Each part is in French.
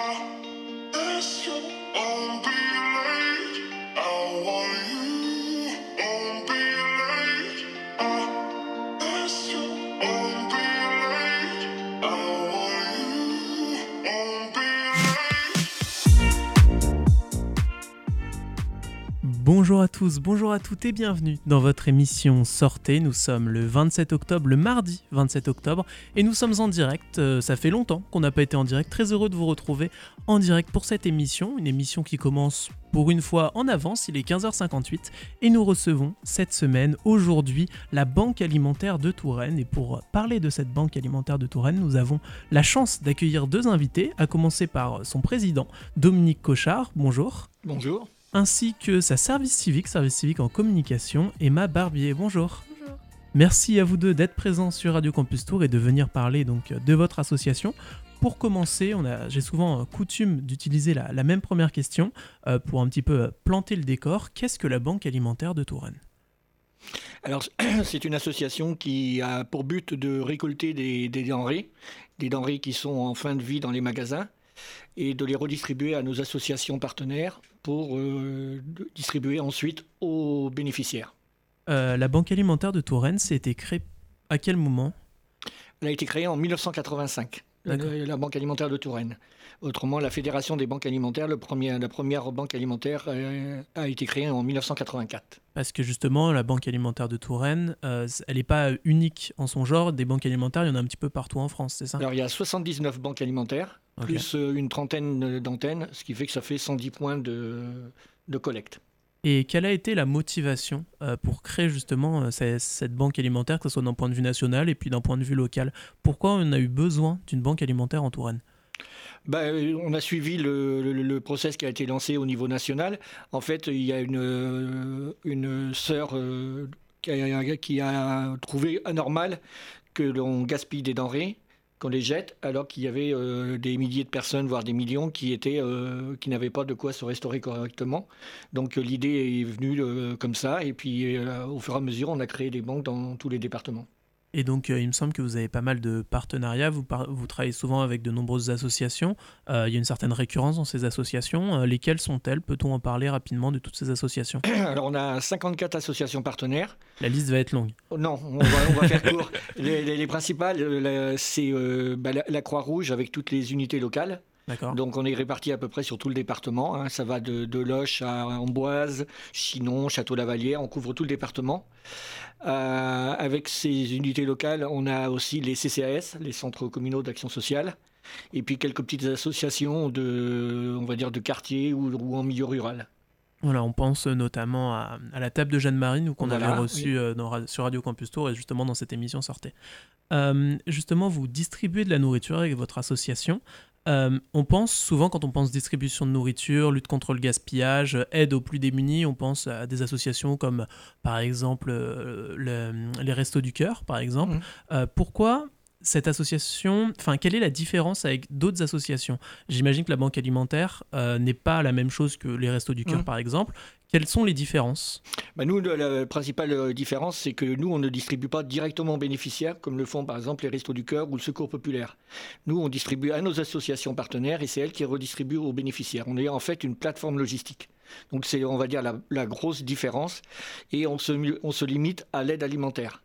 I wish you on Bonjour à tous, bonjour à toutes et bienvenue dans votre émission Sortez. Nous sommes le 27 octobre, le mardi 27 octobre, et nous sommes en direct. Euh, ça fait longtemps qu'on n'a pas été en direct. Très heureux de vous retrouver en direct pour cette émission. Une émission qui commence pour une fois en avance, il est 15h58, et nous recevons cette semaine, aujourd'hui, la Banque alimentaire de Touraine. Et pour parler de cette Banque alimentaire de Touraine, nous avons la chance d'accueillir deux invités, à commencer par son président, Dominique Cochard. Bonjour. Bonjour ainsi que sa service civique, service civique en communication, Emma Barbier. Bonjour. Bonjour. Merci à vous deux d'être présents sur Radio Campus Tour et de venir parler donc de votre association. Pour commencer, j'ai souvent coutume d'utiliser la, même première question euh, pour un petit peu planter le décor. Qu'est-ce que la Banque alimentaire de Touraine? Alors, c'est une association qui a pour but de récolter des, denrées, des denrées qui sont en fin de vie dans les magasins, et de les redistribuer à nos associations partenaires pour euh, distribuer ensuite aux bénéficiaires. Euh, la Banque alimentaire de Touraine, été créée à quel moment? Elle a été créée en 1985, la Banque alimentaire de Touraine. Autrement, la Fédération des banques alimentaires, le premier, la première banque alimentaire, euh, a été créée en 1984. Parce que justement, la Banque alimentaire de Touraine, elle n'est pas unique en son genre. Des banques alimentaires, il y en a un petit peu partout en France, c'est ça? Alors, il y a 79 banques alimentaires plus euh, une trentaine d'antennes, ce qui fait que ça fait 110 points de, de collecte. Et quelle a été la motivation euh, pour créer justement euh, cette, banque alimentaire, que ce soit d'un point de vue national et puis d'un point de vue local? Pourquoi on a eu besoin d'une banque alimentaire en Touraine? Bah, on a suivi le, le, process qui a été lancé au niveau national. En fait, il y a une, une sœur qui, a, qui, a, trouvé anormal que l'on gaspille des denrées qu'on les jette, alors qu'il y avait euh, des milliers de personnes, voire des millions, qui étaient, euh, qui n'avaient pas de quoi se restaurer correctement. Donc euh, l'idée est venue comme ça, et puis au fur et à mesure, on a créé des banques dans tous les départements. Et donc, euh, il me semble que vous avez pas mal de partenariats. Vous, vous travaillez souvent avec de nombreuses associations. Euh, il y a une certaine récurrence dans ces associations. Euh, lesquelles sont-elles? Peut-on en parler rapidement de toutes ces associations? Alors, on a 54 associations partenaires. La liste va être longue. Oh, non, on va, faire court. Les, principales, c'est bah, la Croix-Rouge avec toutes les unités locales. Donc on est réparti à peu près sur tout le département. Hein. Ça va de, de, Loche à Amboise, Chinon, Château-Lavalière. On couvre tout le département. Euh, avec ces unités locales, on a aussi les CCAS, les centres communaux d'action sociale. Et puis quelques petites associations de, on va dire, de quartier ou, en milieu rural. Voilà, on pense notamment à, la table de Jeanne-Marie, qu'on avait reçu euh, sur Radio Campus Tour et justement dans cette émission sortait. Euh, justement, vous distribuez de la nourriture avec votre association. Euh, on pense souvent, quand on pense distribution de nourriture, lutte contre le gaspillage, aide aux plus démunis, on pense à des associations comme par exemple euh, les Restos du Cœur, par exemple. Mmh. Euh, pourquoi cette association, enfin, quelle est la différence avec d'autres associations? J'imagine que la banque alimentaire n'est pas la même chose que les Restos du Cœur, mmh. par exemple. Quelles sont les différences bah Nous, la principale euh, différence, c'est que nous, on ne distribue pas directement aux bénéficiaires, comme le font par exemple les Restos du Cœur ou le Secours Populaire. Nous, on distribue à nos associations partenaires et c'est elles qui redistribuent aux bénéficiaires. On est en fait une plateforme logistique. Donc c'est, on va dire, la, grosse différence. Et on on se limite à l'aide alimentaire.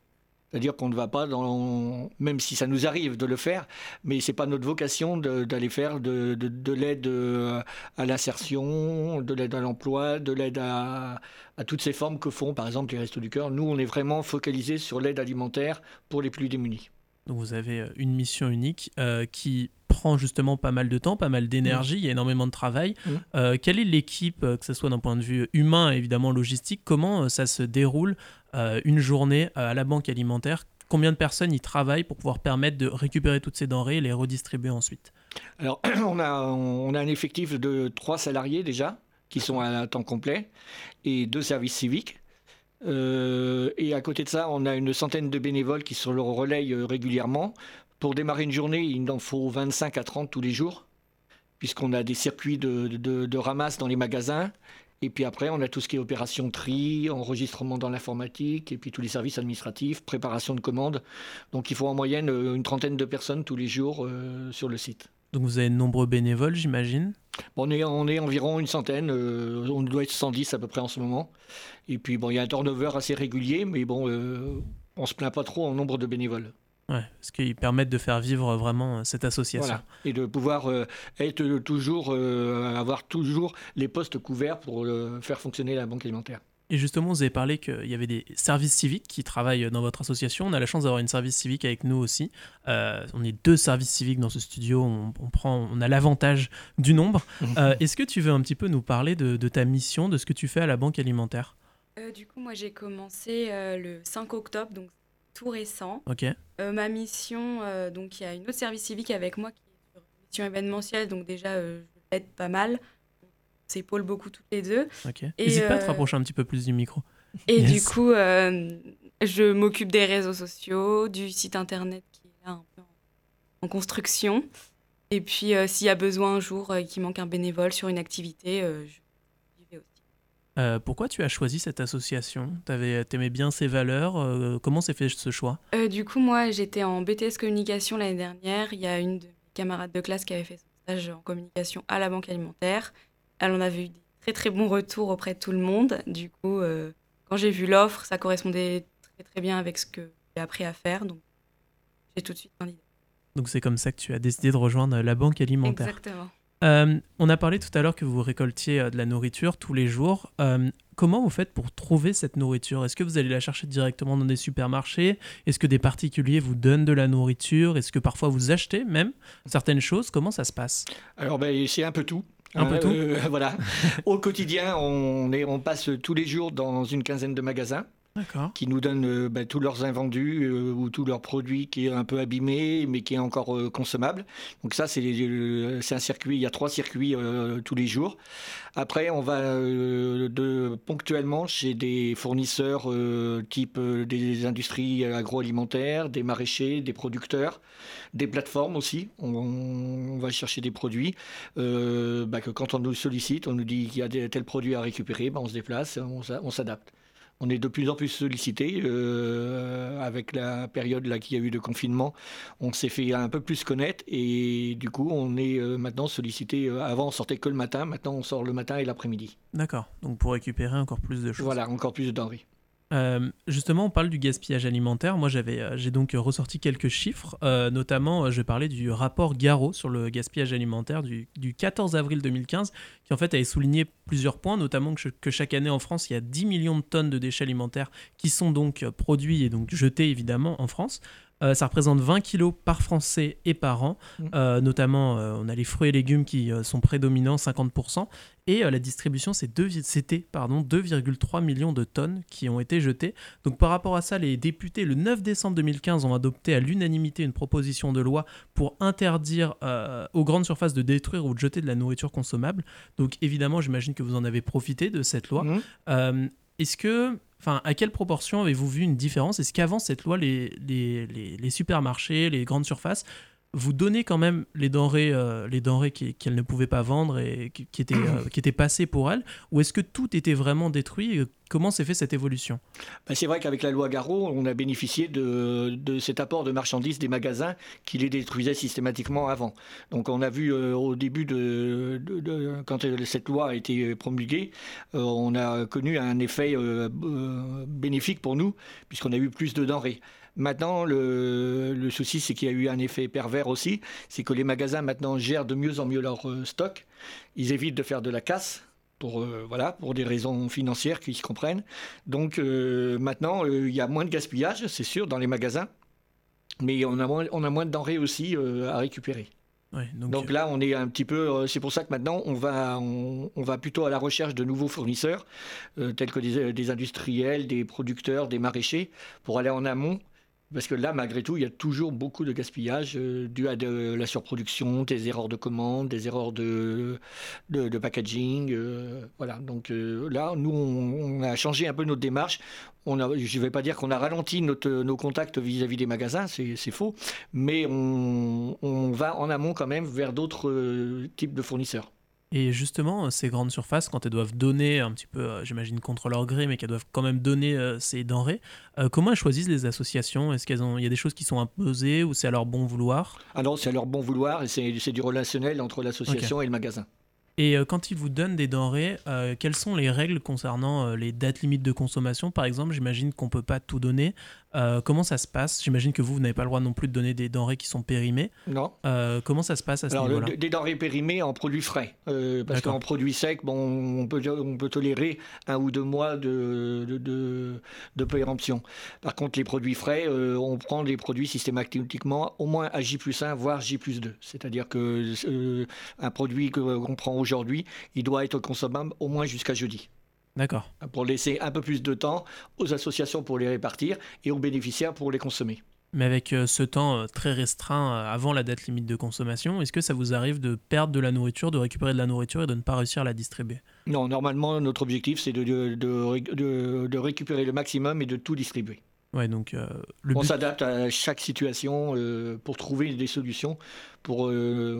C'est-à-dire qu'on ne va pas dans, même si ça nous arrive de le faire, mais c'est pas notre vocation d'aller faire de, l'aide euh, à l'insertion, de l'aide à l'emploi, de l'aide à, toutes ces formes que font par exemple les Restos du Cœur. Nous, on est vraiment focalisé sur l'aide alimentaire pour les plus démunis. Donc vous avez euh, une mission unique euh, qui prend justement pas mal de temps, pas mal d'énergie, il y a énormément de travail. Mmh. quelle est l'équipe, que ce soit d'un point de vue humain, évidemment logistique, comment ça se déroule euh, une journée euh, à la banque alimentaire Combien de personnes y travaillent pour pouvoir permettre de récupérer toutes ces denrées et les redistribuer ensuite? Alors, on a, on a un effectif de trois salariés déjà, qui sont à temps complet, et deux services civiques. Euh, et à côté de ça, on a une centaine de bénévoles qui sont le relais régulièrement. Pour démarrer une journée, il en faut 25 à 30 tous les jours, puisqu'on a des circuits de, de, de, ramasse dans les magasins et puis après, on a tout ce qui est opération tri, enregistrement dans l'informatique, et puis tous les services administratifs, préparation de commandes. Donc il faut en moyenne euh, une trentaine de personnes tous les jours euh, sur le site. Donc vous avez de nombreux bénévoles, j'imagine? On, est, on est environ une centaine, on doit être 110 à peu près en ce moment. Et puis bon, il y a un turnover assez régulier, mais bon, on se plaint pas trop en nombre de bénévoles. Ouais, parce qu'ils permettent de faire vivre vraiment cette association. Et de pouvoir être toujours, avoir toujours les postes couverts pour faire fonctionner la banque alimentaire. Et justement, vous avez parlé qu'il y avait des services civiques qui travaillent dans votre association. On a la chance d'avoir une service civique avec nous aussi. Euh, on est deux services civiques dans ce studio. On, prend, on a l'avantage du nombre. Euh, est-ce que tu veux un petit peu nous parler de, ta mission, de ce que tu fais à la Banque Alimentaire? Euh, Du coup, moi, j'ai commencé le 5 octobre, donc tout récent. Ok. ma mission, donc il y a une autre service civique avec moi qui est sur mission événementielle, donc déjà, je l'aide pas mal s'épaulent beaucoup toutes les deux. Ok. N'hésite pas à te euh, rapprocher un petit peu plus du micro. Et du coup, euh, je m'occupe des réseaux sociaux, du site internet qui est là un peu en, construction. Et puis, euh, s'il y a besoin un jour qu'il manque un bénévole sur une activité, je aussi. pourquoi tu as choisi cette association? Tu aimais bien ses valeurs Comment s'est fait ce choix? Du coup, moi, j'étais en BTS communication l'année dernière. Il y a une de mes camarades de classe qui avait fait son stage en communication à la Banque alimentaire. Elle en avait eu des très très bons retours auprès de tout le monde. Du coup, euh, quand j'ai vu l'offre, ça correspondait très très bien avec ce que j'ai appris à faire. Donc, j'ai tout de suite candidaté. Donc, c'est comme ça que tu as décidé de rejoindre la banque alimentaire. Exactement. Euh, on a parlé tout à l'heure que vous récoltiez euh, de la nourriture tous les jours. comment vous faites pour trouver cette nourriture? Est-ce que vous allez la chercher directement dans des supermarchés? Est-ce que des particuliers vous donnent de la nourriture? Est-ce que parfois vous achetez même certaines choses? Comment ça se passe? Alors, ben, c'est un peu tout. Un peu tout. Euh, voilà. Au quotidien, on, est, on passe tous les jours dans une quinzaine de magasins qui nous donnent euh, bah, tous leurs invendus euh, ou tous leurs produits qui est un peu abîmé mais qui est encore euh, consommable. Donc ça, c'est un circuit, il y a trois circuits tous les jours. Après, on va ponctuellement chez des fournisseurs type des industries agroalimentaires, des maraîchers, des producteurs, des plateformes aussi. On, va chercher des produits. Bah, quand on nous sollicite, on nous dit qu'il y a tel produit à récupérer, bah, on se déplace, on s'adapte on est de plus en plus sollicité. Euh, avec la période là qu'il y a eu de confinement, on s'est fait un peu plus connaître et du coup, on est euh, maintenant sollicité. Euh, avant, on sortait que le matin. Maintenant, on sort le matin et l'après-midi. D'accord. Donc pour récupérer encore plus de choses. Voilà, encore plus de denrées. Euh, justement, on parle du gaspillage alimentaire. Moi, j'avais, euh, j'ai donc ressorti quelques chiffres. Euh, notamment, je parlais du rapport Garo sur le gaspillage alimentaire du, 14 avril 2015, qui en fait avait souligné plusieurs points, notamment que, que, chaque année en France, il y a 10 millions de tonnes de déchets alimentaires qui sont donc produits et donc jetés évidemment en France. Euh, ça représente 20 kilos par Français et par an. Mmh. Euh, notamment, euh, on a les fruits et légumes qui sont prédominants, 50%. Et la distribution, c'était 2,3 millions de tonnes qui ont été jetées. Donc par rapport à ça, les députés, le 9 décembre 2015, ont adopté à l'unanimité une proposition de loi pour interdire aux grandes surfaces de détruire ou de jeter de la nourriture consommable. Donc évidemment, j'imagine que vous en avez profité de cette loi. Mmh. Est-ce que Enfin, à quelle proportion avez-vous vu une différence? Est-ce qu'avant cette loi, les, les, supermarchés, les grandes surfaces vous donnaient quand même les denrées, euh, les denrées qu'elles ne pouvaient pas vendre et qui, étaient, euh, qui étaient passées pour elles Ou est-ce que tout était vraiment détruit Comment s'est fait cette évolution? Ben, C'est vrai qu'avec la loi Garot, on a bénéficié de, cet apport de marchandises des magasins qui les détruisaient systématiquement avant. Donc on a vu euh, au début de, quand cette loi a été promulguée, on a connu un effet bénéfique pour nous puisqu'on a eu plus de denrées. Maintenant, le, le souci, c'est qu'il y a eu un effet pervers aussi, c'est que les magasins maintenant gèrent de mieux en mieux leur stock. Ils évitent de faire de la casse pour, euh, voilà, pour des raisons financières qui se comprennent. Donc euh, maintenant, euh, il y a moins de gaspillage, c'est sûr, dans les magasins, mais on a moins, on a moins de denrées aussi à récupérer. donc, là, on est un petit peu. c'est pour ça que maintenant, on va, on, va plutôt à la recherche de nouveaux fournisseurs, tels que des, des, industriels, des producteurs, des maraîchers, pour aller en amont parce que là, malgré tout, il y a toujours beaucoup de gaspillage euh, dû à de la surproduction, des erreurs de commande, des erreurs de, packaging. Euh, voilà. Donc euh, là, nous, on, a changé un peu notre démarche. Je ne vais pas dire qu'on a ralenti notre, nos contacts vis-à-vis des magasins, c'est faux, mais on, va en amont quand même vers d'autres types de fournisseurs. Et justement, ces grandes surfaces, quand elles doivent donner un petit peu, j'imagine contre leur gré, mais qu'elles doivent quand même donner ces denrées, comment elles choisissent les associations? Est-ce qu'il y a des choses qui sont imposées ou c'est à leur bon vouloir? Alors, c'est à leur bon vouloir et c'est du relationnel entre l'association et le magasin. Et euh, quand ils vous donnent des denrées, euh, quelles sont les règles concernant euh, les dates limites de consommation? Par exemple, j'imagine qu'on ne peut pas tout donner. Euh, comment ça se passe? J'imagine que vous, vous n'avez pas le droit non plus de donner des denrées qui sont périmées. Non. Euh, comment ça se passe à ce niveau-là? Des denrées périmées en produits frais. Euh, parce qu'en produits secs, bon, on, peut, on peut tolérer un ou deux mois de, de, de, péremption. Par contre, les produits frais, on prend des produits systématiquement au moins à J plus 1, voire J plus 2. C'est-à-dire que un produit qu'on prend aujourd'hui, il doit être consommable au moins jusqu'à jeudi. D'accord. Pour laisser un peu plus de temps aux associations pour les répartir et aux bénéficiaires pour les consommer. Mais avec euh, ce temps euh, très restreint euh, avant la date limite de consommation, est-ce que ça vous arrive de perdre de la nourriture, de récupérer de la nourriture et de ne pas réussir à la distribuer? Non, normalement, notre objectif, c'est de, de, de, récupérer le maximum et de tout distribuer. Ouais, donc, On s'adapte à chaque situation pour trouver des solutions, pour,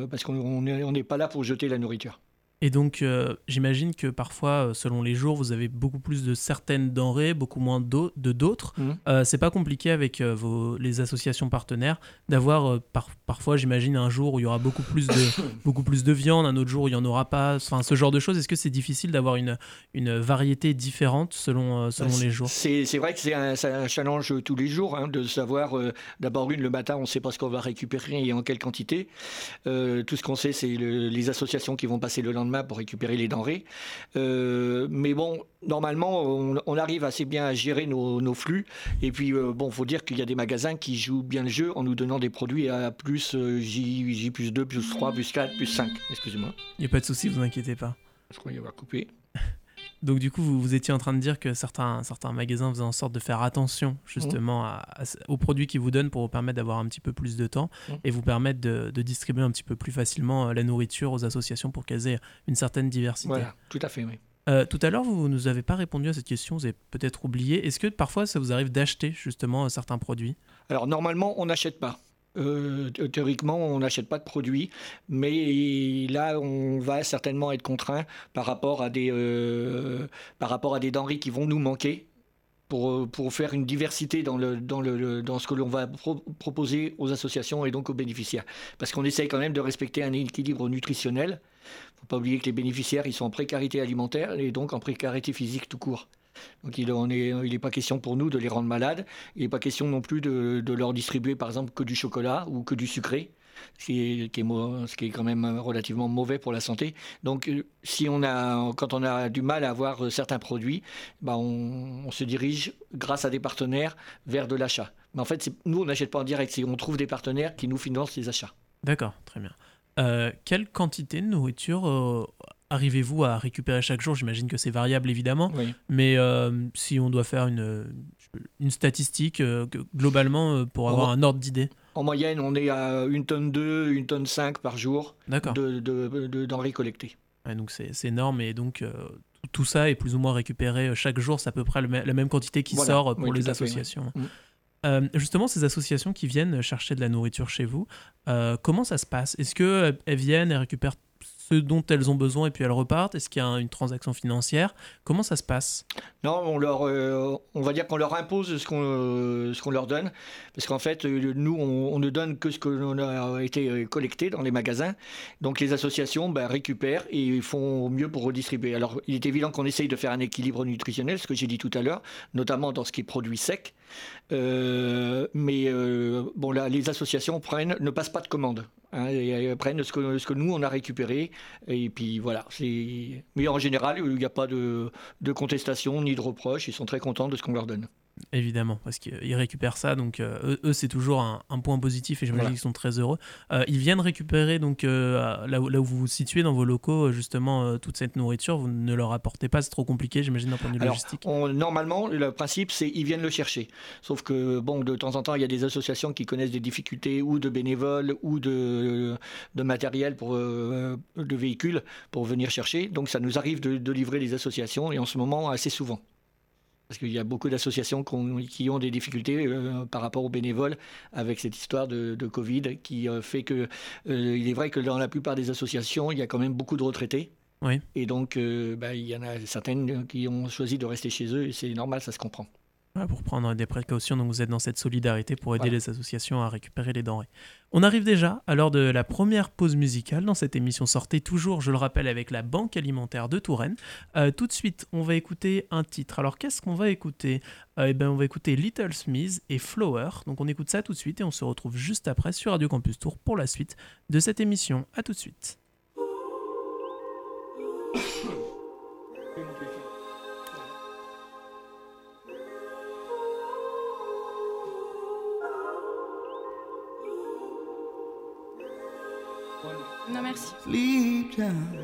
parce qu'on n'est pas là pour jeter la nourriture. Et donc, euh, j'imagine que parfois, euh, selon les jours, vous avez beaucoup plus de certaines denrées, beaucoup moins de d'autres. Mmh. Euh, c'est pas compliqué avec vos, les associations partenaires d'avoir parfois, j'imagine, un jour où il y aura beaucoup plus de, beaucoup plus de viande, un autre jour où il n'y en aura pas. Enfin, ce genre de choses. Est-ce que c'est difficile d'avoir une, une variété différente selon, selon les jours? C'est vrai que c'est un, un, challenge tous les jours hein, de savoir. D'abord, une, le matin, on ne sait pas ce qu'on va récupérer et en quelle quantité. tout ce qu'on sait, c'est les associations qui vont passer le lendemain pour récupérer les denrées. Euh, mais bon, normalement, on, arrive assez bien à gérer nos, flux. Et puis, euh, bon, faut dire qu'il y a des magasins qui jouent bien le jeu en nous donnant des produits à plus euh, J, J plus 2, plus 3, plus 4, plus 5. Excusez-moi. Il n'y a pas de souci, vous inquiétez pas. Je crois qu'il va couper. Donc du coup, vous, vous, étiez en train de dire que certains, certains magasins faisaient en sorte de faire attention justement aux produits qu'ils vous donnent pour vous permettre d'avoir un petit peu plus de temps mmh. et vous permettre de, distribuer un petit peu plus facilement euh, la nourriture aux associations pour qu'elles aient une certaine diversité. Voilà, tout à fait, oui. Euh, tout à l'heure, vous ne nous avez pas répondu à cette question, vous avez peut-être oublié. Est-ce que parfois ça vous arrive d'acheter justement certains produits? Alors normalement, on n'achète pas. Euh, théoriquement, on n'achète pas de produits, mais là, on va certainement être contraint par rapport à des, euh, par rapport à des denrées qui vont nous manquer. Pour, pour faire une diversité dans, le, dans, le, dans ce que l'on va proposer aux associations et donc aux bénéficiaires. Parce qu'on essaye quand même de respecter un équilibre nutritionnel. Il ne faut pas oublier que les bénéficiaires, ils sont en précarité alimentaire et donc en précarité physique tout court. Donc il n'est pas question pour nous de les rendre malades. Il n'est pas question non plus de, leur distribuer par exemple que du chocolat ou que du sucré. Ce qui, est, quand même relativement mauvais pour la santé. Donc, euh, si on a, quand on a du mal à avoir euh, certains produits, bah on, se dirige, grâce à des partenaires, vers de l'achat. Mais en fait, nous, on n'achète pas en direct, on trouve des partenaires qui nous financent les achats. D'accord, très bien. Euh, quelle quantité de nourriture arrivez-vous à récupérer chaque jour? J'imagine que c'est variable évidemment, mais euh, si on doit faire une, une statistique euh, globalement euh, pour avoir un ordre d'idée. En moyenne, on est à une tonne 2, une tonne 5 par jour de, de, denrées collectées. donc c'est énorme et donc tout ça est plus ou moins récupéré chaque jour, c'est à peu près la même quantité qui sort pour les associations. Mm. justement, ces associations qui viennent chercher de la nourriture chez vous, comment ça se passe? Est-ce qu'elles viennent et récupèrent ce dont elles ont besoin et puis elles repartent? Est-ce qu'il y a une transaction financière? Comment ça se passe? Non, on, leur, euh, on va dire qu'on leur impose ce qu'on euh, leur donne. Parce qu'en fait, euh, nous, on, ne donne que ce qu'on a été collecté dans les magasins. Donc les associations ben, récupèrent et font au mieux pour redistribuer. Alors il est évident qu'on essaye de faire un équilibre nutritionnel, ce que j'ai dit tout à l'heure, notamment dans ce qui est produit sec. Mais bon, là, les associations prennent, ne passent pas de commandes. Hein, et prennent ce que, ce que nous, on a récupéré et puis voilà. Mais en général, il n'y a pas de, de contestation ni de reproche. Ils sont très contents de ce qu'on leur donne. Évidemment, parce qu'ils récupèrent ça, donc euh, eux, c'est toujours un, point positif et j'imagine qu'ils sont très heureux. Euh, ils viennent récupérer donc euh, là, où, là, où, vous vous situez dans vos locaux justement toute cette nourriture. Vous ne leur apportez pas, c'est trop compliqué, j'imagine d'un point de vue logistique. normalement, le principe c'est ils viennent le chercher. Sauf que bon, de temps en temps, il y a des associations qui connaissent des difficultés ou de bénévoles ou de, de matériel pour de véhicules pour venir chercher. Donc ça nous arrive de livrer les associations et en ce moment assez souvent. Parce qu'il y a beaucoup d'associations qui ont des difficultés euh, par rapport aux bénévoles avec cette histoire de, Covid qui euh, fait que, euh, il est vrai que dans la plupart des associations, il y a quand même beaucoup de retraités. Oui. Et donc, bah, il y en a certaines qui ont choisi de rester chez eux et c'est normal, ça se comprend pour prendre des précautions, donc vous êtes dans cette solidarité pour aider les associations à récupérer les denrées. On arrive déjà à l'heure de la première pause musicale dans cette émission sortée, toujours, je le rappelle, avec la Banque alimentaire de Touraine. Euh, tout de suite, on va écouter un titre. Alors qu'est-ce qu'on va écouter? Euh, Eh bien, on va écouter Little Smith et Flower. Donc on écoute ça tout de suite et on se retrouve juste après sur Radio Campus Tour pour la suite de cette émission. À tout de suite. Sleep time.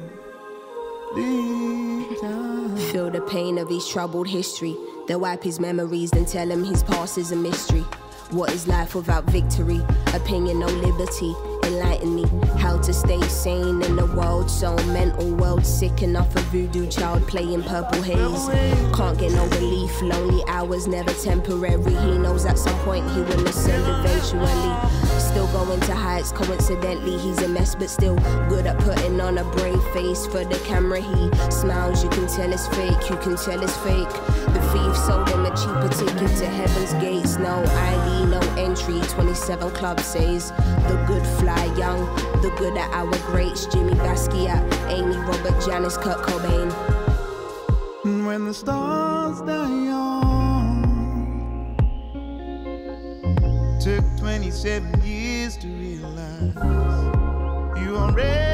Sleep time. Feel the pain of his troubled history. They wipe his memories, then tell him his past is a mystery. What is life without victory? Opinion, no liberty enlighten me how to stay sane in a world so mental, world sick enough a voodoo child playing purple haze. Can't get no relief, lonely hours never temporary. He knows at some point he will ascend eventually. Still going to heights, coincidentally, he's a mess, but still good at putting on a brave face for the camera. He smiles, you can tell it's fake, you can tell it's fake. The thief sold him a cheaper ticket to heaven's gates. No ID, no entry. 27 Club says the good fly young, the good at our greats. Jimmy Basquiat, Amy, Robert, Janice, Kurt Cobain. When the stars die 27 years to realize you already.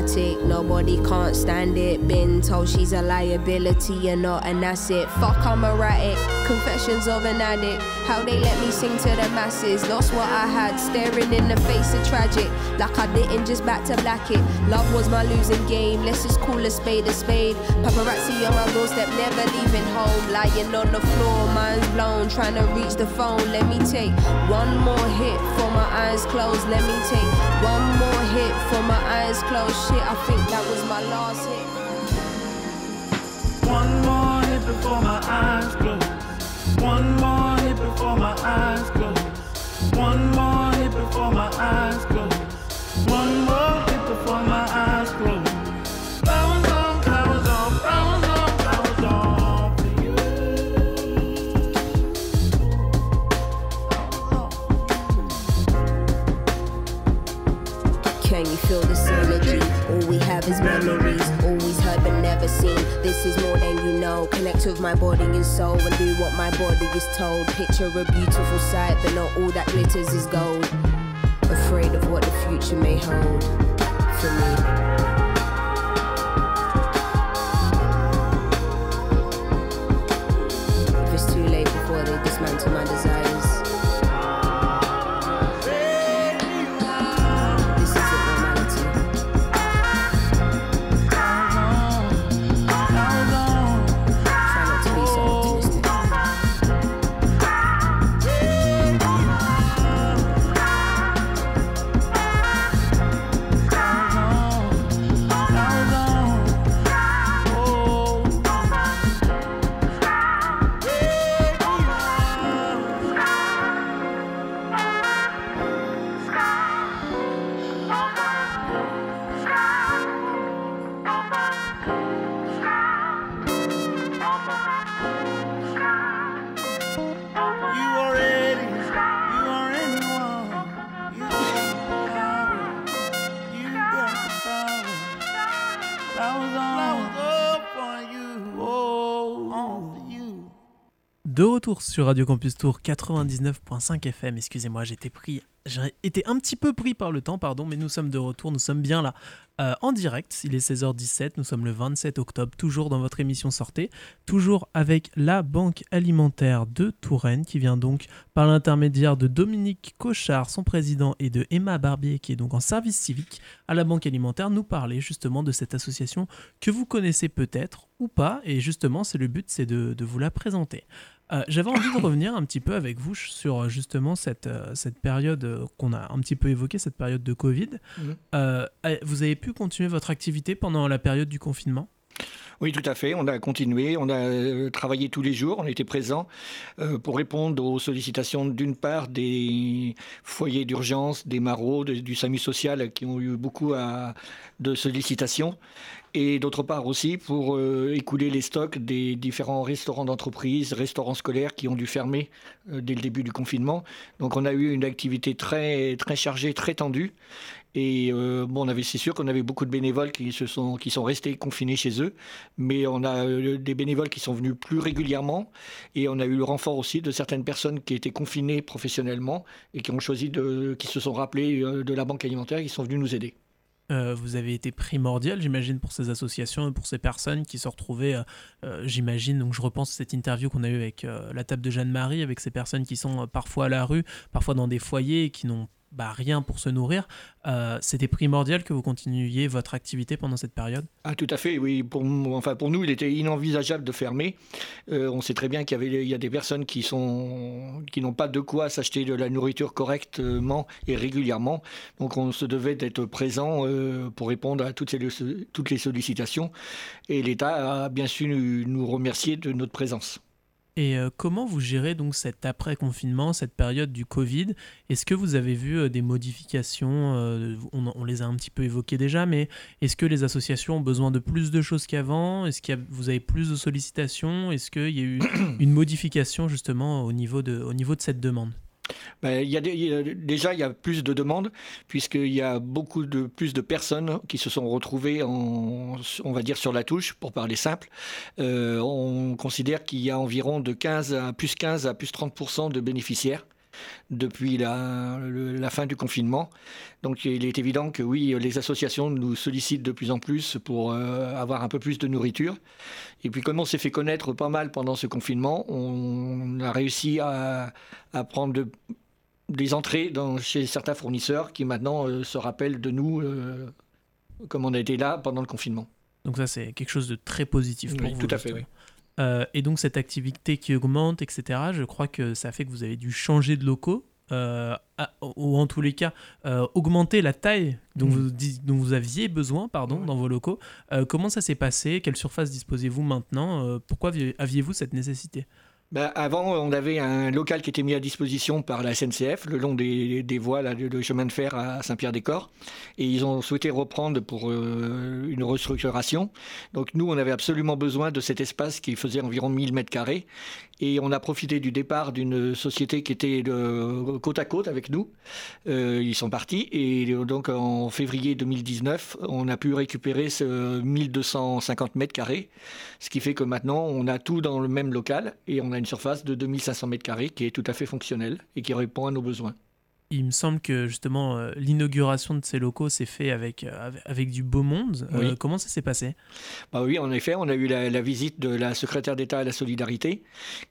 Problematic. Nobody can't stand it. Been told she's a liability and not an asset. Fuck, I'm erratic. Confessions of an addict. How they let me sing to the masses. Lost what I had, staring in the face of tragic. Like I didn't just back to black it. Love was my losing game. Let's just call a spade a spade. Paparazzi on my doorstep, never leaving home. Lying on the floor, mind's blown. Trying to reach the phone. Let me take one more hit for my eyes closed. Let me take one more hit for my eyes closed. Shit, I think that was my last hit. One more hit before my eyes close. One more hit before my eyes close. One more hit before my eyes close. Memories, always heard but never seen. This is more than you know. Connect with my body and soul and do what my body is told. Picture a beautiful sight, but not all that glitters is gold. Afraid of what the future may hold for me. De retour sur Radio Campus Tour 99.5 FM. Excusez-moi, j'étais pris, j'ai été un petit peu pris par le temps, pardon, mais nous sommes de retour, nous sommes bien là euh, en direct. Il est 16h17, nous sommes le 27 octobre, toujours dans votre émission Sortez, toujours avec la Banque alimentaire de Touraine qui vient donc par l'intermédiaire de Dominique Cochard, son président, et de Emma Barbier qui est donc en service civique à la Banque alimentaire, nous parler justement de cette association que vous connaissez peut-être ou pas, et justement c'est le but, c'est de, de vous la présenter. Euh, j'avais envie de revenir un petit peu avec vous sur euh, justement cette, euh, cette période qu'on a un petit peu évoquée, cette période de Covid. Mhm. vous avez pu continuer votre activité pendant la période du confinement? Oui, tout à fait. On a continué, on a travaillé tous les jours, on était présents pour répondre aux sollicitations d'une part des foyers d'urgence, des marauds, du SAMU social qui ont eu beaucoup de sollicitations et d'autre part aussi pour euh, écouler les stocks des différents restaurants d'entreprise, restaurants scolaires qui ont dû fermer dès le début du confinement. Donc on a eu une activité très, très chargée, très tendue. Et euh, bon, c'est sûr qu'on avait beaucoup de bénévoles qui, se sont, qui sont restés confinés chez eux, mais on a euh, des bénévoles qui sont venus plus régulièrement et on a eu le renfort aussi de certaines personnes qui étaient confinées professionnellement et qui ont choisi de, qui se sont rappelés euh, de la banque alimentaire et qui sont venus nous aider. Vous avez été primordial, j'imagine, pour ces associations et pour ces personnes qui se retrouvaient, j'imagine, donc je repense à cette interview qu'on a eue avec la table de Jeanne-Marie, avec ces personnes qui sont parfois à la rue, parfois dans des foyers et qui n'ont bah, rien pour se nourrir, euh, c'était primordial que vous continuiez votre activité pendant cette période? Ah tout à fait, oui. Pour, enfin, pour nous, il était inenvisageable de fermer. Euh, on sait très bien qu'il y, a des personnes qui, sont, qui n'ont pas de quoi s'acheter de la nourriture correctement et régulièrement. Donc on se devait d'être présent euh, pour répondre à toutes, ces, toutes les sollicitations. Et l'État a bien su nous remercier de notre présence. Et euh, comment vous gérez donc cet après-confinement, cette période du Covid? Est-ce que vous avez vu euh, des modifications euh, on, les a un petit peu évoquées déjà, mais est-ce que les associations ont besoin de plus de choses qu'avant? Est-ce que vous avez plus de sollicitations? Est-ce qu'il y a eu une modification justement au niveau de, au niveau de cette demande? Ben, y a déjà, il y a plus de demandes, puisqu'il y a beaucoup de, plus de personnes qui se sont retrouvées, on va dire, sur la touche, pour parler simple. Euh, on considère qu'il y a environ de 15 à plus 15 à plus 30% de bénéficiaires depuis la, fin du confinement. Donc il est évident que oui, les associations nous sollicitent de plus en plus pour euh, avoir un peu plus de nourriture. Et puis comme on s'est fait connaître pas mal pendant ce confinement, on a réussi à, prendre des entrées dans, chez certains fournisseurs qui maintenant euh, se rappellent de nous euh, comme on a été là pendant le confinement. Donc ça c'est quelque chose de très positif pour oui, vous. Tout à fait, oui. Euh, et donc cette activité qui augmente, etc., je crois que ça fait que vous avez dû changer de locaux, euh, ou en tous les cas euh, augmenter la taille dont, mmh. vous, dont vous aviez besoin pardon, dans vos locaux. comment ça s'est passé? Quelle surface disposez-vous maintenant? Pourquoi aviez-vous cette nécessité? Bah, avant, on avait un local qui était mis à disposition par la SNCF le long des, voies là, de, chemin de fer à Saint-Pierre-des-Corps. Et ils ont souhaité reprendre pour euh, une restructuration. Donc nous, on avait absolument besoin de cet espace qui faisait environ 1000 mètres carrés. Et on a profité du départ d'une société qui était de, côte à côte avec nous. Euh, ils sont partis. Et donc en février 2019, on a pu récupérer ce 1250 mètres carrés. Ce qui fait que maintenant, on a tout dans le même local et on a une surface de 2500 mètres carrés qui est tout à fait fonctionnelle et qui répond à nos besoins il me semble que justement euh, l'inauguration de ces locaux s'est fait avec, euh, avec du beau monde. Euh, comment ça s'est passé? Bah Oui, en effet, on a eu la, visite de la secrétaire d'État à la solidarité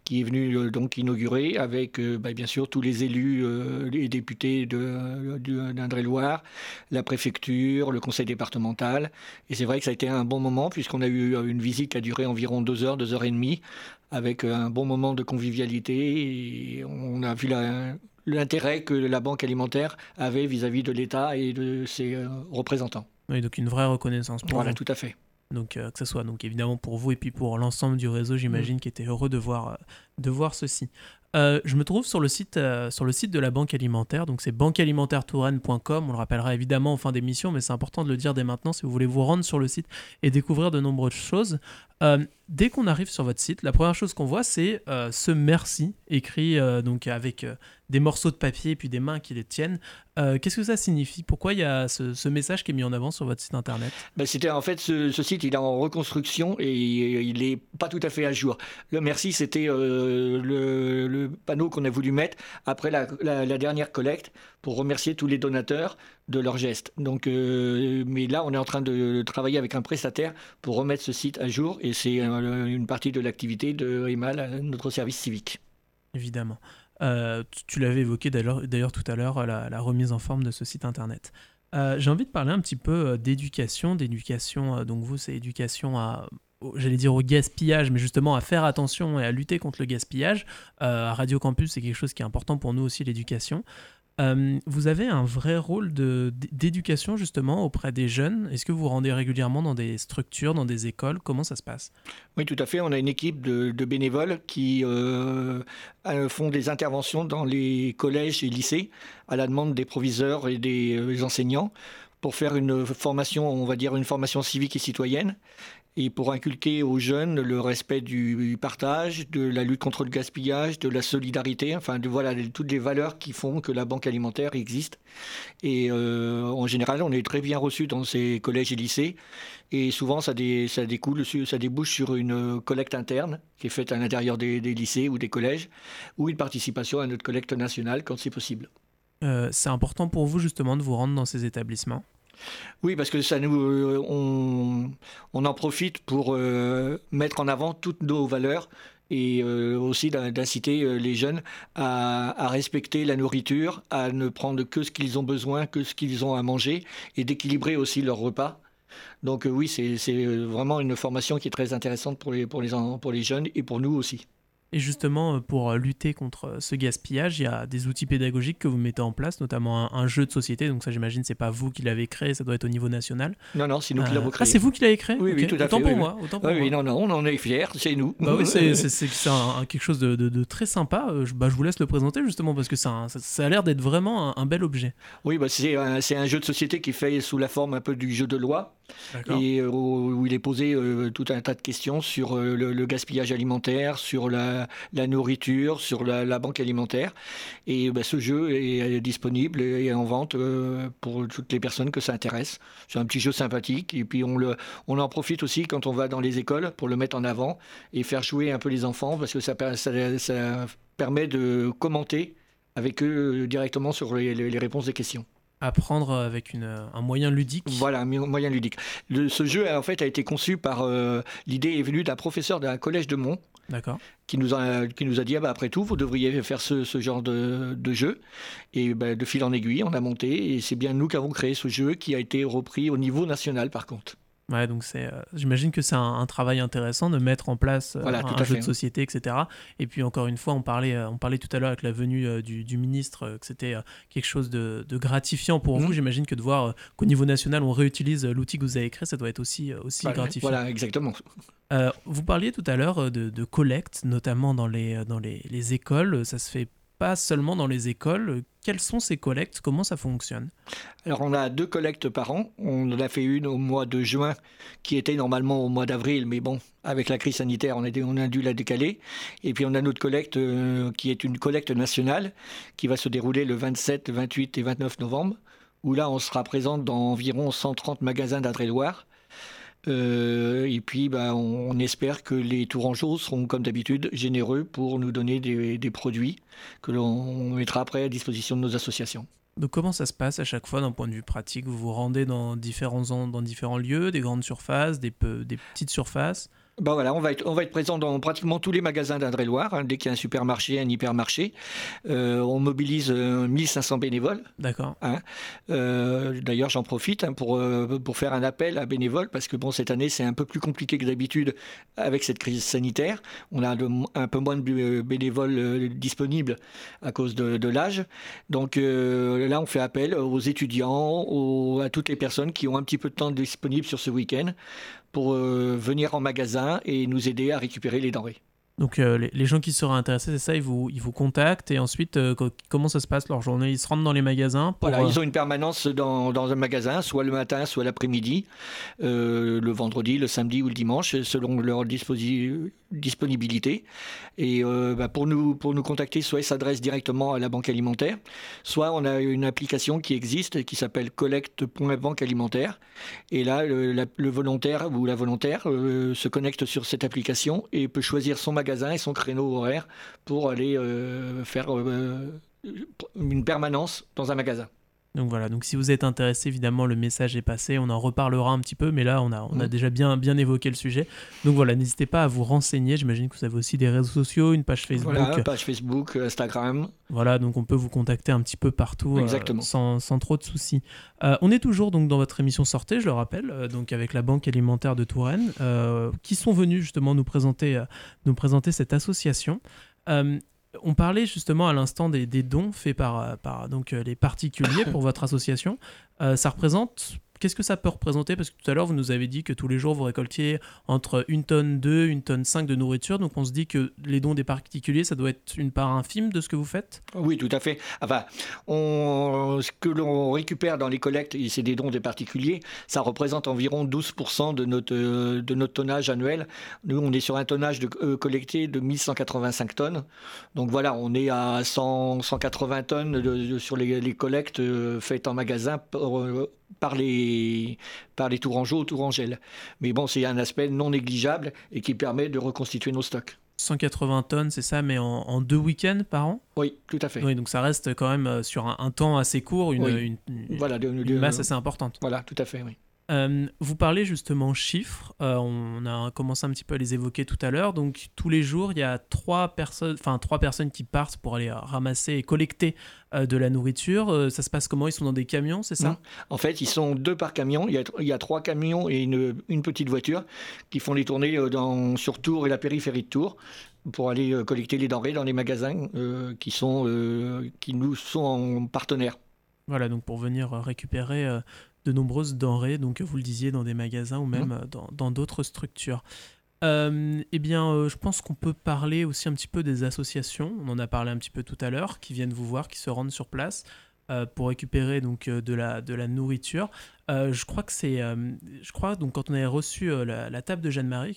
qui est venue donc inaugurer avec bah, bien sûr tous les élus, les députés d'Indre-et-Loire, la préfecture, le conseil départemental. Et c'est vrai que ça a été un bon moment puisqu'on a eu une visite qui a duré environ deux heures, deux heures et demie avec un bon moment de convivialité. Et on a vu la, l'intérêt que la Banque alimentaire avait vis-à-vis de l'État et de ses euh, représentants. Oui, donc une vraie reconnaissance pour Voilà, tout à fait. Donc euh, que ce soit donc évidemment pour vous et puis pour l'ensemble du réseau, j'imagine, mm. qui était heureux de voir, euh, de voir ceci. je me trouve sur le site, sur le site de la Banque Alimentaire, donc c'est banquealimentairetouren.com. On le rappellera évidemment en fin d'émission, mais c'est important de le dire dès maintenant si vous voulez vous rendre sur le site et découvrir de nombreuses choses. dès qu'on arrive sur votre site, la première chose qu'on voit, c'est ce merci écrit donc avec des morceaux de papier et puis des mains qui les tiennent. Euh, qu'est-ce que ça signifie? Pourquoi il y a ce, message qui est mis en avant sur votre site internet? Ben C'était en fait ce, site, il est en reconstruction et il n'est pas tout à fait à jour. Le merci, c'était euh, le, panneau qu'on a voulu mettre après la, dernière collecte pour remercier tous les donateurs de leur geste. Donc, euh, mais là, on est en train de travailler avec un prestataire pour remettre ce site à jour et c'est une partie de l'activité de EMAL, notre service civique. Évidemment. Euh, tu, l'avais évoqué d'ailleurs tout à l'heure, la, remise en forme de ce site internet. Euh, j'ai envie de parler un petit peu euh, d'éducation, d'éducation, donc vous c'est éducation à, j'allais dire au gaspillage, mais justement à faire attention et à lutter contre le gaspillage. à Radio Campus c'est quelque chose qui est important pour nous aussi, l'éducation. Euh, vous avez un vrai rôle d'éducation justement auprès des jeunes. Est-ce que vous vous rendez régulièrement dans des structures, dans des écoles? Comment ça se passe? Oui, tout à fait. On a une équipe de, bénévoles qui euh, font des interventions dans les collèges et lycées à la demande des proviseurs et des enseignants pour faire une formation, on va dire une formation civique et citoyenne et pour inculquer aux jeunes le respect du partage, de la lutte contre le gaspillage, de la solidarité, enfin de voilà toutes les valeurs qui font que la banque alimentaire existe. Et euh, en général, on est très bien reçu dans ces collèges et lycées, et souvent ça, découle, ça débouche sur une collecte interne qui est faite à l'intérieur des, lycées ou des collèges, ou une participation à notre collecte nationale quand c'est possible. Euh, c'est important pour vous justement de vous rendre dans ces établissements? Oui, parce que ça nous, euh, on, en profite pour euh, mettre en avant toutes nos valeurs et aussi d'inciter les jeunes à, respecter la nourriture, à ne prendre que ce qu'ils ont besoin, que ce qu'ils ont à manger, et d'équilibrer aussi leur repas. Donc oui, c'est vraiment une formation qui est très intéressante pour les, pour les, pour les jeunes et pour nous aussi. Et justement, euh, pour euh, lutter contre euh, ce gaspillage, il y a des outils pédagogiques que vous mettez en place, notamment un, jeu de société. Donc ça, j'imagine, c'est pas vous qui l'avez créé, ça doit être au niveau national. Non, non, c'est nous qui l'avons créé. Ah, c'est vous qui l'avez créé Oui, oui, tout à autant fait. Pour moi, autant pour oui, moi. Oui, non, non, on en est fiers, c'est nous. Bah oui, c'est quelque chose de, de, très sympa. Je, bah, je vous laisse le présenter justement parce que ça, ça, a l'air d'être vraiment un, bel objet. Oui, bah, c'est un, un, jeu de société qui fait sous la forme un peu du jeu de loi et où il est posé tout un tas de questions sur le, gaspillage alimentaire, sur la, nourriture sur la, banque alimentaire. Et ben, ce jeu est, disponible et en vente euh, pour toutes les personnes que ça intéresse. C'est un petit jeu sympathique. Et puis on, le, on en profite aussi quand on va dans les écoles pour le mettre en avant et faire jouer un peu les enfants parce que ça, permet de commenter avec eux directement sur les, réponses des questions apprendre avec une, un moyen ludique. Voilà, un moyen ludique. ce jeu, en fait, a été conçu par... Euh, l'idée est venue d'un professeur d'un collège de Mont, qui nous a, qui nous a dit ah bah, après tout, vous devriez faire ce, ce genre de, de, jeu. Et bah, de fil en aiguille, on a monté et c'est bien nous qui avons créé ce jeu qui a été repris au niveau national par contre. Ouais, donc c'est, euh, j'imagine que c'est un, travail intéressant de mettre en place euh, un, jeu de société, etc. Et puis encore une fois, on parlait, euh, on parlait tout à l'heure avec la venue du, du, ministre que c'était quelque chose de, de gratifiant pour mhm. vous. J'imagine que de voir qu'au niveau national, on réutilise l'outil que vous avez créé, ça doit être aussi, aussi gratifiant. Voilà, exactement. vous parliez tout à l'heure de, de, collecte, notamment dans les, dans les, les écoles. Ça se fait pas seulement dans les écoles. Quelles sont ces collectes? Comment ça fonctionne? Alors on a deux collectes par an. On en a fait une au mois de juin qui était normalement au mois d'avril, mais bon, avec la crise sanitaire, on a, dû la décaler. Et puis on a notre collecte euh, qui est une collecte nationale qui va se dérouler le 27, 28 et 29 novembre, où là on sera présent dans environ 130 magasins d'Indre-et-Loire euh, et puis, bah, on, espère que les Tourangeaux seront, comme d'habitude, généreux pour nous donner des, produits que l'on mettra après à disposition de nos associations. Donc comment ça se passe à chaque fois d'un point de vue pratique? Vous vous rendez dans différents, lieux, des grandes surfaces, des petites surfaces? Voilà, on va être, on va être présent dans pratiquement tous les magasins d'Indre-et-Loire. Hein, dès qu'il y a un supermarché, un hypermarché, euh, on mobilise 1500 euh, bénévoles. D'accord. Hein. Euh, d'ailleurs, j'en profite hein, pour, pour faire un appel à bénévoles parce que bon, cette année, c'est un peu plus compliqué que d'habitude avec cette crise sanitaire. On a un peu moins de bénévoles disponibles à cause de, l'âge. Donc là, on fait appel aux étudiants, à toutes les personnes qui ont un petit peu de temps disponible sur ce week-end pour euh, venir en magasin et nous aider à récupérer les denrées. Donc euh, les, gens qui seraient intéressés, c'est ça, ils vous, ils vous contactent et ensuite, euh, comment ça se passe leur journée Ils se rendent dans les magasins Voilà, ils ont une permanence dans, dans, un magasin, soit le matin, soit l'après-midi, le vendredi, le samedi ou le dimanche, selon leur disposition disponibilité. Et euh, bah, pour, nous, pour nous contacter, soit ils s'adressent directement à la banque alimentaire, soit on a une application qui existe qui s'appelle collecte.banque alimentaire. Et là, le, volontaire ou la volontaire euh, se connecte sur cette application et peut choisir son magasin et son créneau horaire pour aller euh, faire une permanence dans un magasin. Donc voilà, donc si vous êtes intéressé, évidemment, le message est passé, on en reparlera un petit peu, mais là, on a, on a mm. déjà bien, bien évoqué le sujet. Donc voilà, n'hésitez pas à vous renseigner, j'imagine que vous avez aussi des réseaux sociaux, une page Facebook. Voilà, page Facebook, Instagram. Voilà, donc on peut vous contacter un petit peu partout euh, sans, sans, trop de soucis. Euh, on est toujours donc dans votre émission Sortez, je le rappelle, euh, donc avec la Banque alimentaire de Touraine, qui sont venus justement nous présenter, nous présenter cette association on parlait justement à l'instant des, dons faits par, par donc, les particuliers pour votre association. ça représente Qu'est-ce que ça peut représenter? Parce que tout à l'heure, vous nous avez dit que tous les jours, vous récoltiez entre une tonne 2, une tonne 5 de nourriture. Donc on se dit que les dons des particuliers, ça doit être une part infime de ce que vous faites? Oui, tout à fait. Enfin, ce que l'on récupère dans les collectes, c'est des dons des particuliers, ça représente environ 12% de notre, de notre tonnage annuel. Nous, on est sur un tonnage de, euh, collecté de 1185 tonnes. Donc voilà, on est à 100, 180 tonnes sur les, collectes euh, faites en magasin euh, par les, par les Tourangeaux ou Tourangelles. Mais bon, c'est un aspect non négligeable et qui permet de reconstituer nos stocks. 180 tonnes, c'est ça, mais en, deux week-ends par an? Oui, tout à fait. Oui, donc ça reste quand même euh, sur un, temps assez court, une, voilà, une masse assez importante. Voilà, tout à fait, oui. Euh, vous parlez justement chiffres, euh, on a commencé un petit peu à les évoquer tout à l'heure. Donc tous les jours, il y a trois personnes, enfin trois personnes qui partent pour aller ramasser et collecter euh, de la nourriture. ça se passe comment? Ils sont dans des camions, c'est ça? En fait, ils sont deux par camion. Il y a, trois camions et une, petite voiture qui font les tournées dans, sur Tours et la périphérie de Tours pour aller collecter les denrées dans les magasins qui, sont, qui nous sont partenaires. Voilà, donc pour venir récupérer de nombreuses denrées, donc vous le disiez, dans des magasins ou même mmh. euh, dans d'autres structures. Euh, eh bien, euh, je pense qu'on peut parler aussi un petit peu des associations. On en a parlé un petit peu tout à l'heure, qui viennent vous voir, qui se rendent sur place pour récupérer donc de la de la nourriture. je crois que c'est, je crois donc quand on avait reçu la, table de Jeanne-Marie,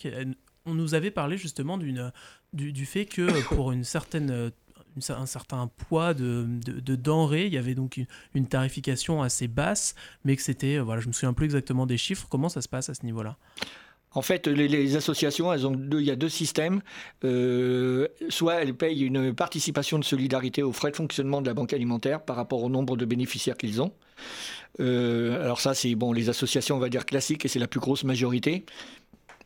on nous avait parlé justement d'une du, du, fait que pour une certaine un certain poids de, de, denrées. Il y avait donc une, tarification assez basse, mais que c'était, euh, voilà, je me souviens plus exactement des chiffres. Comment ça se passe à ce niveau-là? En fait, les, associations, elles ont deux, il y a deux systèmes. Euh, soit elles payent une participation de solidarité aux frais de fonctionnement de la banque alimentaire par rapport au nombre de bénéficiaires qu'ils ont. Euh, alors ça, c'est bon, les associations, on va dire classiques, et c'est la plus grosse majorité.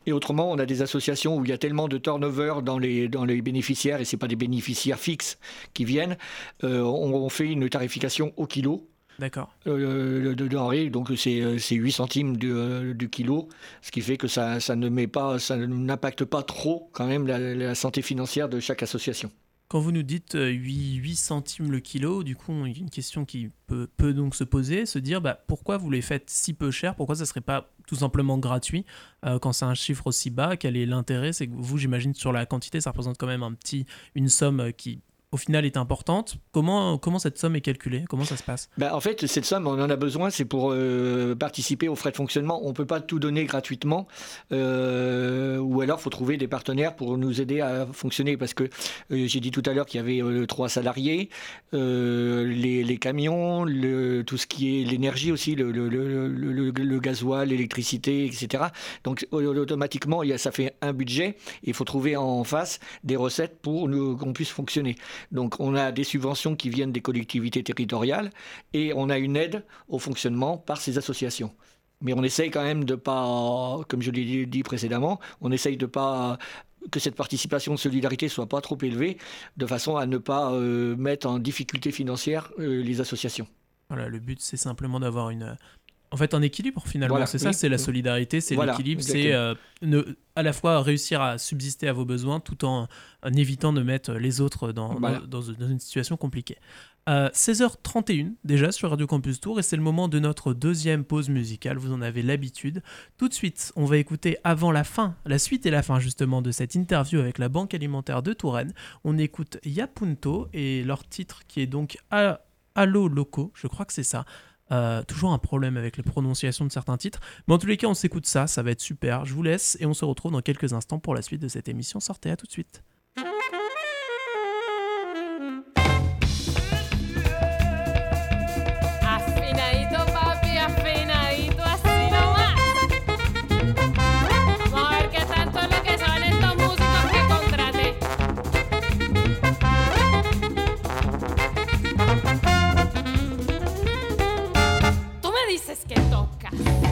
Et autrement, on a des associations où il y a tellement de turnover dans les, dans les bénéficiaires, et ce pas des bénéficiaires fixes qui viennent, euh, on, fait une tarification au kilo. D'accord. Euh, de denrées, donc c'est 8 centimes du, euh, du, kilo, ce qui fait que ça, ça ne met pas, ça n'impacte pas trop quand même la santé financière de chaque association. Quand vous nous dites 8, euh, 8, centimes le kilo, du coup, il y a une question qui peut, donc se poser, se dire bah, pourquoi vous les faites si peu cher? Pourquoi ça ne serait pas tout simplement gratuit euh, quand c'est un chiffre aussi bas? Quel est l'intérêt? C'est que vous, j'imagine, sur la quantité, ça représente quand même un petit, une somme qui au final est importante. Comment, comment cette somme est calculée? Comment ça se passe? Ben, En fait, cette somme, on en a besoin, c'est pour euh, participer aux frais de fonctionnement. On ne peut pas tout donner gratuitement, euh, ou alors il faut trouver des partenaires pour nous aider à fonctionner. Parce que euh, j'ai dit tout à l'heure qu'il y avait trois salariés, les, camions, tout ce qui est l'énergie aussi, le, le gasoil, l'électricité, etc. Donc automatiquement, ça fait un budget. Il faut trouver en face des recettes pour qu'on puisse fonctionner. Donc on a des subventions qui viennent des collectivités territoriales et on a une aide au fonctionnement par ces associations. Mais on essaye quand même de pas, comme je l'ai dit précédemment, on essaye de pas que cette participation de solidarité soit pas trop élevée, de façon à ne pas euh, mettre en difficulté financière euh, les associations. Voilà, le but c'est simplement d'avoir une, en fait un équilibre finalement. c'est ça, c'est la solidarité, c'est l'équilibre, c'est euh, à la fois réussir à subsister à vos besoins tout en, évitant de mettre les autres dans, dans, une situation compliquée. 16h31 déjà sur Radio Campus Tour et c'est le moment de notre deuxième pause musicale, vous en avez l'habitude. Tout de suite, on va écouter avant la fin, la suite et la fin justement de cette interview avec la Banque alimentaire de Touraine. On écoute Yapunto et leur titre qui est donc Allo Loco, je crois que c'est ça. Euh, toujours un problème avec les prononciations de certains titres. Mais en tous les cas, on s'écoute ça, ça va être super. Je vous laisse et on se retrouve dans quelques instants pour la suite de cette émission. Sortez, à tout de suite. tocca.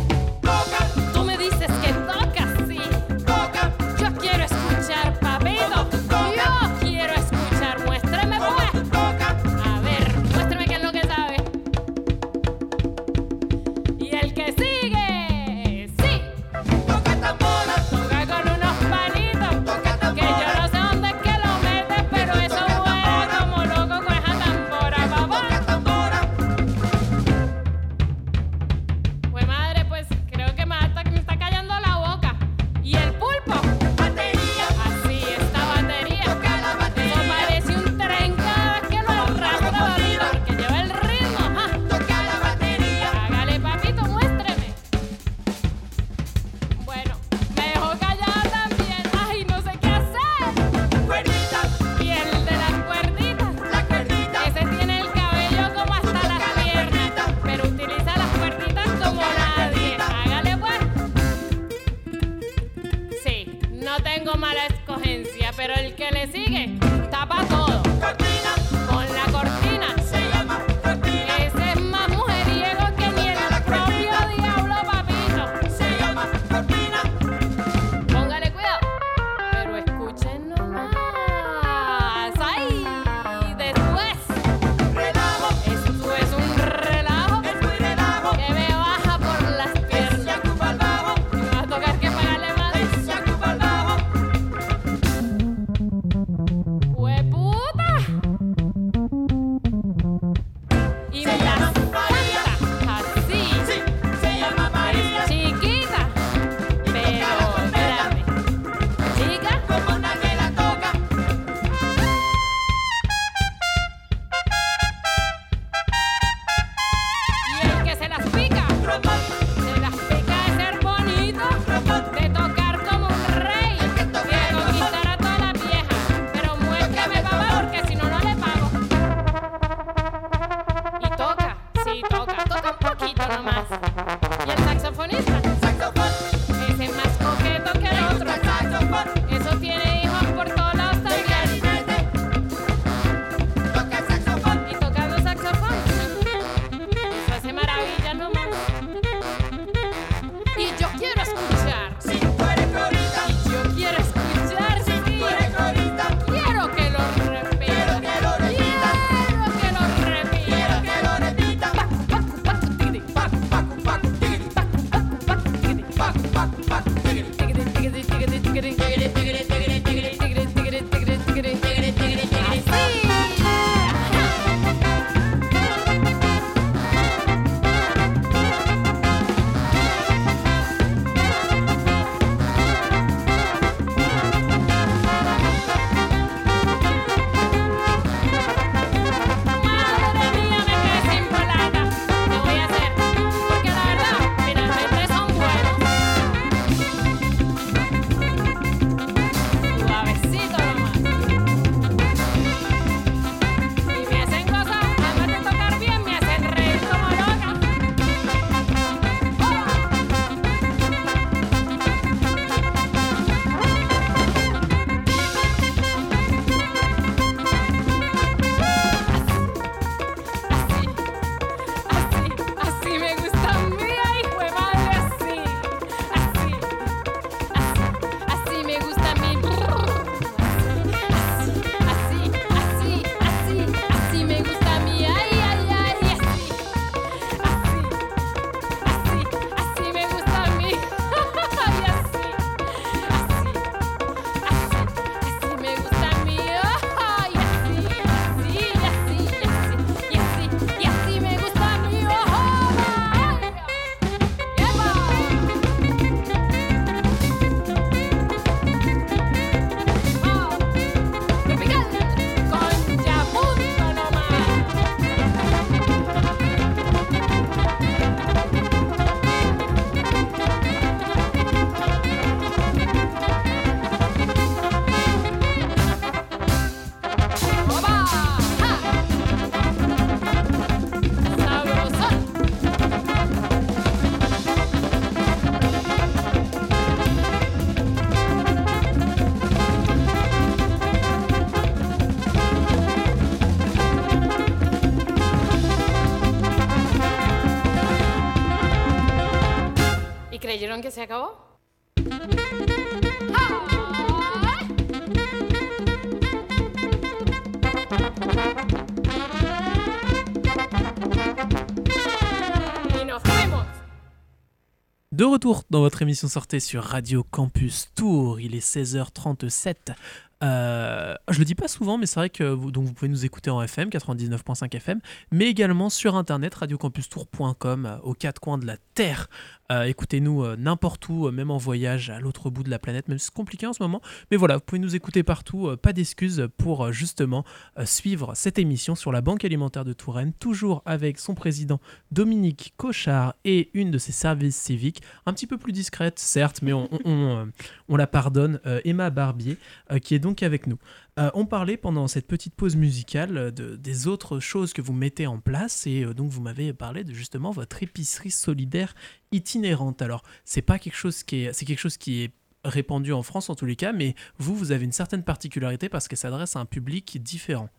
De retour dans votre émission sortée sur Radio Campus Tour, il est 16h37. Euh, je le dis pas souvent, mais c'est vrai que vous, donc vous pouvez nous écouter en FM, 99.5 FM, mais également sur internet, radiocampustour.com, euh, aux quatre coins de la Terre. Euh, écoutez-nous euh, n'importe où, même en voyage à l'autre bout de la planète, même si c'est compliqué en ce moment. Mais voilà, vous pouvez nous écouter partout. pas d'excuses pour justement suivre cette émission sur la Banque alimentaire de Touraine, toujours avec son président Dominique Cochard et une de ses services civiques, un petit peu plus discrète, certes, mais on la pardonne, Emma Barbier, qui est donc avec nous. Euh, on parlait pendant cette petite pause musicale euh, de, des autres choses que vous mettez en place et euh, donc vous m'avez parlé de justement votre épicerie solidaire itinérante. Alors c'est pas quelque chose qui est, c'est quelque chose qui est répandu en France en tous les cas, mais vous, vous avez une certaine particularité parce qu'elle s'adresse à un public différent.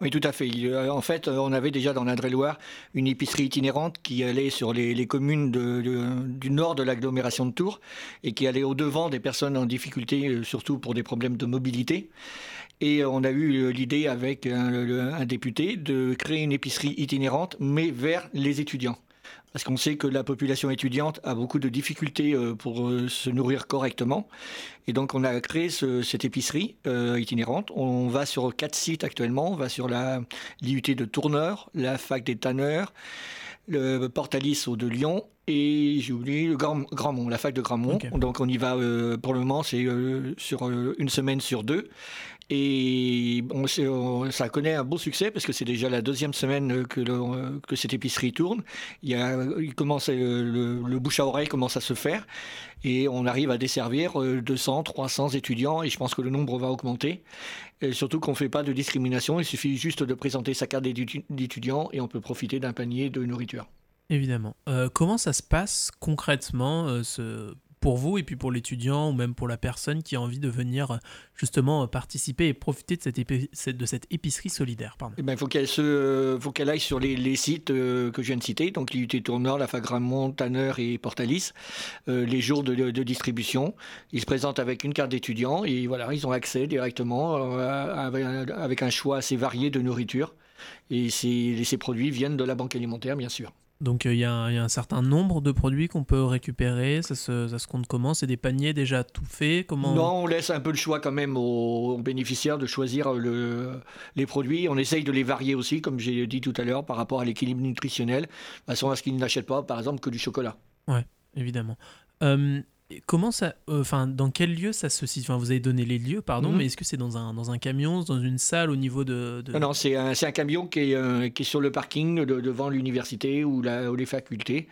Oui, tout à fait. En fait, on avait déjà dans l'Indre-et-Loire une épicerie itinérante qui allait sur les, communes du nord de l'agglomération de Tours et qui allait au-devant des personnes en difficulté, euh, surtout pour des problèmes de mobilité. Et on a eu l'idée avec un, député de créer une épicerie itinérante, mais vers les étudiants. Parce qu'on sait que la population étudiante a beaucoup de difficultés euh, pour euh, se nourrir correctement. Et donc on a créé cette épicerie euh, itinérante. On va sur quatre sites actuellement. On va sur l'IUT de Tourneur, la fac des Tanneurs, le Portalis au de Lyon et j'ai oublié le Grand, Grandmont, la fac de Grandmont. Donc on y va pour le moment, c'est sur une semaine sur deux. Et ça connaît un beau succès parce que c'est déjà la deuxième semaine que, cette épicerie tourne. Il, commence, le, le, bouche à oreille commence à se faire et on arrive à desservir 200, euh, 300 étudiants et je pense que le nombre va augmenter. Surtout qu'on ne fait pas de discrimination, il suffit juste de présenter sa carte d'étudiant et on peut profiter d'un panier de nourriture. Évidemment. Euh, comment ça se passe concrètement euh, pour vous et puis pour l'étudiant ou même pour la personne qui a envie de venir euh, justement euh, participer et profiter de cette, de cette épicerie solidaire eh ben, faut qu'elle se, qu'elle aille sur les, sites euh, que je viens de citer, donc l'IUT Tourneur, la Fagramont, Tanner et Portalis, les jours de, distribution. Ils se présentent avec une carte d'étudiant et voilà, ils ont accès directement avec, un choix assez varié de nourriture. Et ces produits viennent de la banque alimentaire, bien sûr. Donc il y, a un certain nombre de produits qu'on peut récupérer, ça se, compte comment? C'est des paniers déjà tout faits? Comment... Non, on laisse un peu le choix quand même aux, bénéficiaires de choisir les produits. On essaye de les varier aussi, comme j'ai dit tout à l'heure, par rapport à l'équilibre nutritionnel, de façon à ce qu'ils n'achètent pas, par exemple, que du chocolat. Ouais, évidemment. Euh, Comment ça, euh, enfin, dans quel lieu ça se situe? Vous avez donné les lieux, pardon, mhm. mais est-ce que c'est dans un, dans un camion, dans une salle au niveau de. Non, c'est un, un, camion qui est, euh, qui est sur le parking devant l'université ou, ou, les facultés.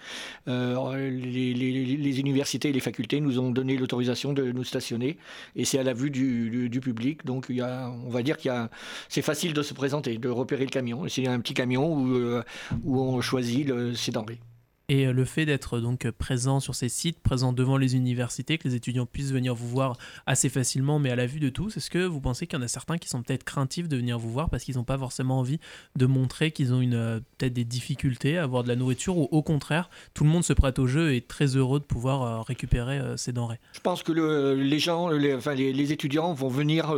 Euh, les, les, universités et les facultés nous ont donné l'autorisation de nous stationner et c'est à la vue du, du, public. Donc, il y a, on va dire qu'il c'est facile de se présenter, de repérer le camion. C'est un petit camion où, où on choisit le, ses denrées. Et euh, le fait d'être donc présent sur ces sites, présent devant les universités, que les étudiants puissent venir vous voir assez facilement, mais à la vue de tous, est-ce que vous pensez qu'il y en a certains qui sont peut-être craintifs de venir vous voir parce qu'ils n'ont pas forcément envie de montrer qu'ils ont euh, peut-être des difficultés à avoir de la nourriture, ou au contraire, tout le monde se prête au jeu et est très heureux de pouvoir euh, récupérer ces denrées? Je pense que les gens, les, enfin, les, étudiants vont venir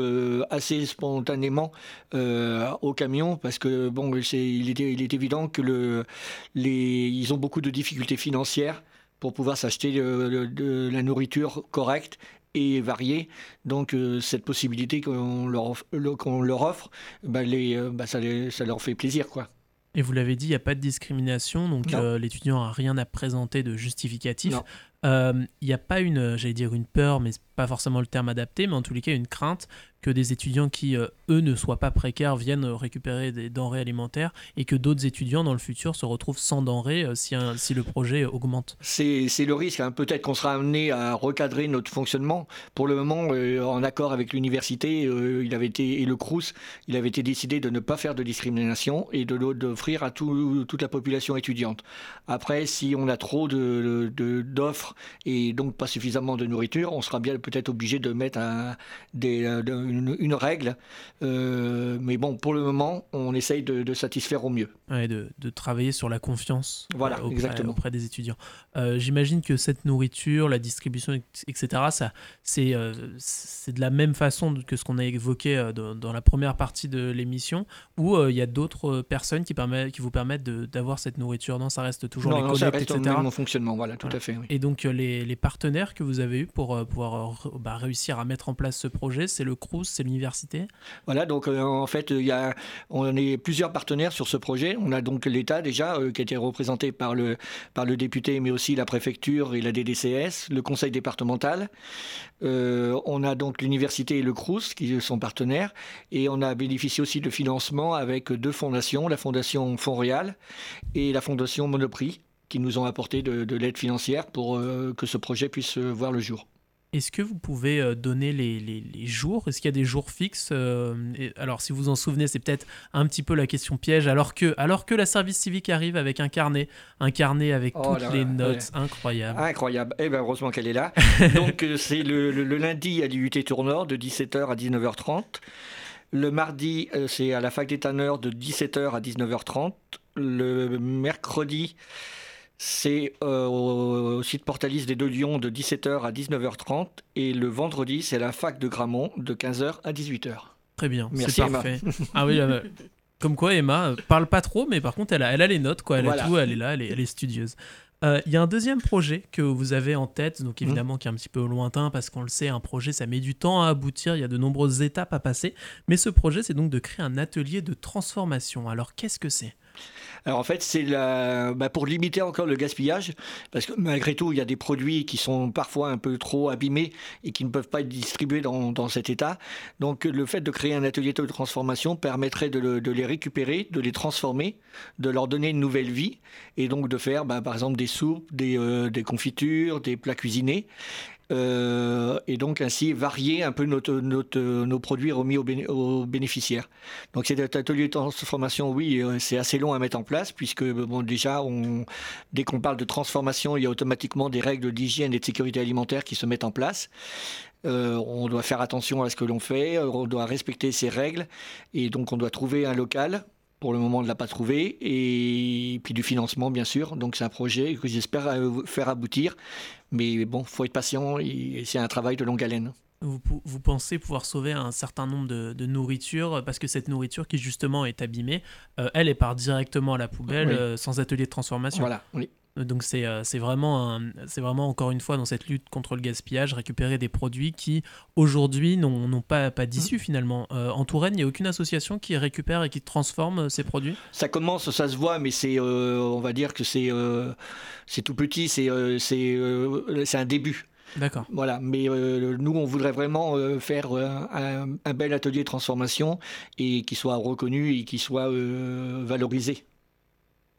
assez spontanément au camion parce que bon, il est, évident que le, les, ils ont beaucoup de difficultés financières pour pouvoir s'acheter de, la nourriture correcte et variée. Donc euh, cette possibilité qu'on leur, qu'on leur offre, bah, les, euh, bah, ça, ça, leur fait plaisir. quoi. Et vous l'avez dit, il n'y a pas de discrimination, donc euh, l'étudiant n'a rien à présenter de justificatif. Il n'y a pas une, j'allais dire une peur, mais pas forcément le terme adapté, mais en tous les cas une crainte que des étudiants qui, euh, eux, ne soient pas précaires viennent récupérer des denrées alimentaires et que d'autres étudiants dans le futur se retrouvent sans denrées euh, si, si le projet augmente. C'est le risque. Hein. Peut-être qu'on sera amené à recadrer notre fonctionnement. Pour le moment, euh, en accord avec l'université il avait été, et le CRUS, il avait été décidé de ne pas faire de discrimination et d'offrir à tout, toute la population étudiante. Après, si on a trop d'offres de, et donc pas suffisamment de nourriture, on sera bien peut-être obligé de mettre un, des, une, règle. Euh, mais bon, pour le moment, on essaye de, satisfaire au mieux. Ouais, de, de, travailler sur la confiance voilà, auprès, exactement. auprès des étudiants. Euh, j'imagine que cette nourriture, la distribution, etc., c'est, euh, de la même façon que ce qu'on a évoqué dans, la première partie de l'émission, où il y a d'autres personnes qui, permettent, qui vous permettent d'avoir cette nourriture? Non, ça reste toujours les non, ça reste etc. Mon fonctionnement, voilà, tout à fait. Et donc, les, les, partenaires que vous avez eu pour pouvoir bah, réussir à mettre en place ce projet, c'est le C'est l'université? Voilà, donc euh, en fait, il y a, on est plusieurs partenaires sur ce projet. On a donc l'État déjà, euh, qui a été représenté par le, par le député, mais aussi la préfecture et la DDCS, le conseil départemental. Euh, on a donc l'université et le CRUS qui sont partenaires. Et on a bénéficié aussi de financement avec deux fondations, la fondation Fonds et la fondation Monoprix, qui nous ont apporté de, l'aide financière pour que ce projet puisse voir le jour. Est-ce que vous pouvez euh, donner les, les, les jours? Est-ce qu'il y a des jours fixes euh, Alors, si vous en souvenez, c'est peut-être un petit peu la question piège. Alors que, alors que la service civique arrive avec un carnet, un carnet avec Oh toutes là les notes, incroyable. Incroyable. Eh ben, heureusement qu'elle est là. Donc, euh, c'est le, le- le lundi à l'IUT Tournord de 17h à 19h30. Le mardi, c'est à la fac des tanneurs de 17h à 19h30. Le mercredi, c'est euh, au site Portalis des Deux Lions de 17h à 19h30. Et le vendredi, c'est la fac de Gramont de 15h à 18h. Très bien, Merci, c'est Emma. parfait. ah oui, euh, comme quoi Emma euh, parle pas trop, mais par contre elle a, elle a les notes, quoi. Elle Voilà. a tout, elle est là, elle est, elle est studieuse. Euh, Il y a un deuxième projet que vous avez en tête, donc Mhm. évidemment qui est un petit peu lointain parce qu'on le sait, un projet ça met du temps à aboutir, il y a de nombreuses étapes à passer. Mais ce projet c'est donc de créer un atelier de transformation. Alors qu'est-ce que c'est? Alors en fait, c'est bah, pour limiter encore le gaspillage, parce que malgré tout, il y a des produits qui sont parfois un peu trop abîmés et qui ne peuvent pas être distribués dans, dans cet état. Donc le fait de créer un atelier de transformation permettrait de les récupérer, de les transformer, de leur donner une nouvelle vie, et donc de faire bah, par exemple des soupes, des, euh, des confitures, des plats cuisinés. Euh, et donc ainsi varier un peu notre, notre- nos produits remis aux, béné- aux bénéficiaires. Donc cet atelier de transformation, oui, euh, c'est assez long à mettre en place puisque bon, déjà, dès qu'on parle de transformation, il y a automatiquement des règles d'hygiène et de sécurité alimentaire qui se mettent en place. Euh, on doit faire attention à ce que l'on fait, euh, on doit respecter ces règles et donc on doit trouver un local. Pour le moment, on ne l'a pas trouvé. Et puis du financement, bien sûr. Donc c'est un projet que j'espère euh, faire aboutir. Mais bon, faut être patient et c'est un travail de longue haleine. vous, pensez pouvoir sauver un certain nombre de, de nourritures parce que cette nourriture qui justement est abîmée, euh, elle, elle part directement à la poubelle Oui. euh, sans atelier de transformation. Voilà. Oui. Donc c'est euh, c'est vraiment, un- vraiment encore une fois dans cette lutte contre le gaspillage, récupérer des produits qui aujourd'hui n'ont pas, pas d'issue finalement. Euh, en Touraine, il n'y a aucune association qui récupère et qui transforme euh, ces produits? Ça commence, ça se voit, mais c'est, euh, on va dire que c'est, euh, tout petit, c'est, un début. D'accord. Voilà, mais euh, nous, on voudrait vraiment euh, faire euh, un, un bel atelier de transformation et qui soit reconnu et qui soit valorisé.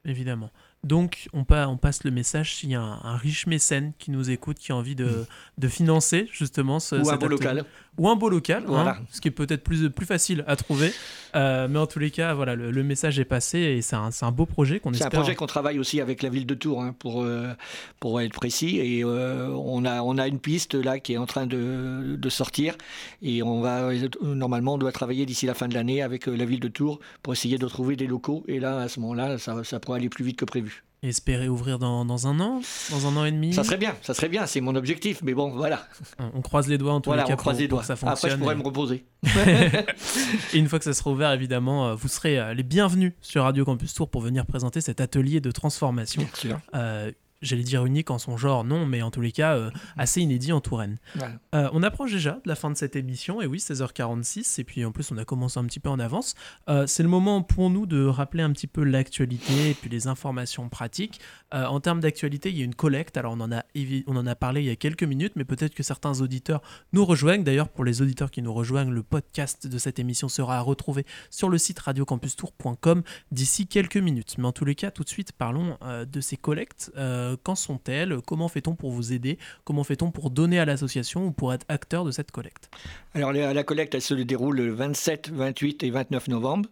Évidemment. Donc, on, pa- on passe le message s'il y a un, un riche mécène qui nous écoute, qui a envie de, de financer justement ce, Ou un beau local. Ou un beau local, hein, Voilà. ce qui est peut-être plus, plus facile à trouver. Euh, mais en tous les cas, voilà, le, le message est passé et c'est un, beau projet qu'on C'est un espère. projet qu'on travaille aussi avec la ville de Tours, hein, pour, euh, pour être précis. Et euh, on, a, on a une piste là qui est en train de, de sortir. Et on va, normalement, on doit travailler d'ici la fin de l'année avec la ville de Tours pour essayer de trouver des locaux. Et là, à ce moment-là, ça, ça pourrait aller plus vite que prévu. Espérer ouvrir dans, dans un an, dans un an et demi. Ça serait bien, ça serait bien, c'est mon objectif. Mais bon, voilà. On, croise les doigts en tous Voilà, les cas on croise pour, les pour doigts. que ça Après, je fonctionne. pourrais et- me reposer. Et une fois que ça sera ouvert, évidemment, euh, vous serez euh, les bienvenus sur Radio Campus Tour pour venir présenter cet atelier de transformation. Bien sûr. Euh, J'allais dire unique en son genre, non, mais en tous les cas, euh, assez inédit en Touraine. Voilà. Euh, on approche déjà de la fin de cette émission, et oui, 16h46, et puis en plus on a commencé un petit peu en avance. Euh, c'est le moment pour nous de rappeler un petit peu l'actualité et puis les informations pratiques. En termes d'actualité, il y a une collecte, alors on en, a, on en a parlé il y a quelques minutes, mais peut-être que certains auditeurs nous rejoignent. D'ailleurs, pour les auditeurs qui nous rejoignent, le podcast de cette émission sera à retrouver sur le site radiocampustour.com d'ici quelques minutes. Mais en tous les cas, tout de suite, parlons de ces collectes. Euh, quand sont-elles? Comment fait-on pour vous aider? Comment fait-on pour donner à l'association ou pour être acteur de cette collecte? Alors la, collecte, elle se déroule le 27, 28 et 29 novembre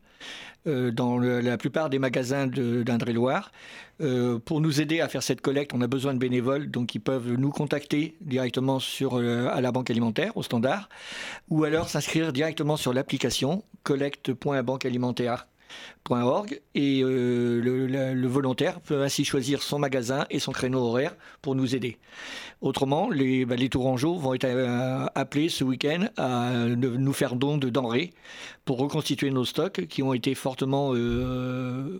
euh, dans la plupart des magasins d'Indre-et-Loire. Euh, pour nous aider à faire cette collecte, on a besoin de bénévoles, donc ils peuvent nous contacter directement sur, à la banque alimentaire, au standard, ou alors s'inscrire directement sur l'application collecte.banquealimentaire.org et euh, le, volontaire peut ainsi choisir son magasin et son créneau horaire pour nous aider. Autrement, les, bah, Tourangeaux vont être euh, appelés ce week-end à nous faire don de denrées pour reconstituer nos stocks qui ont été fortement euh,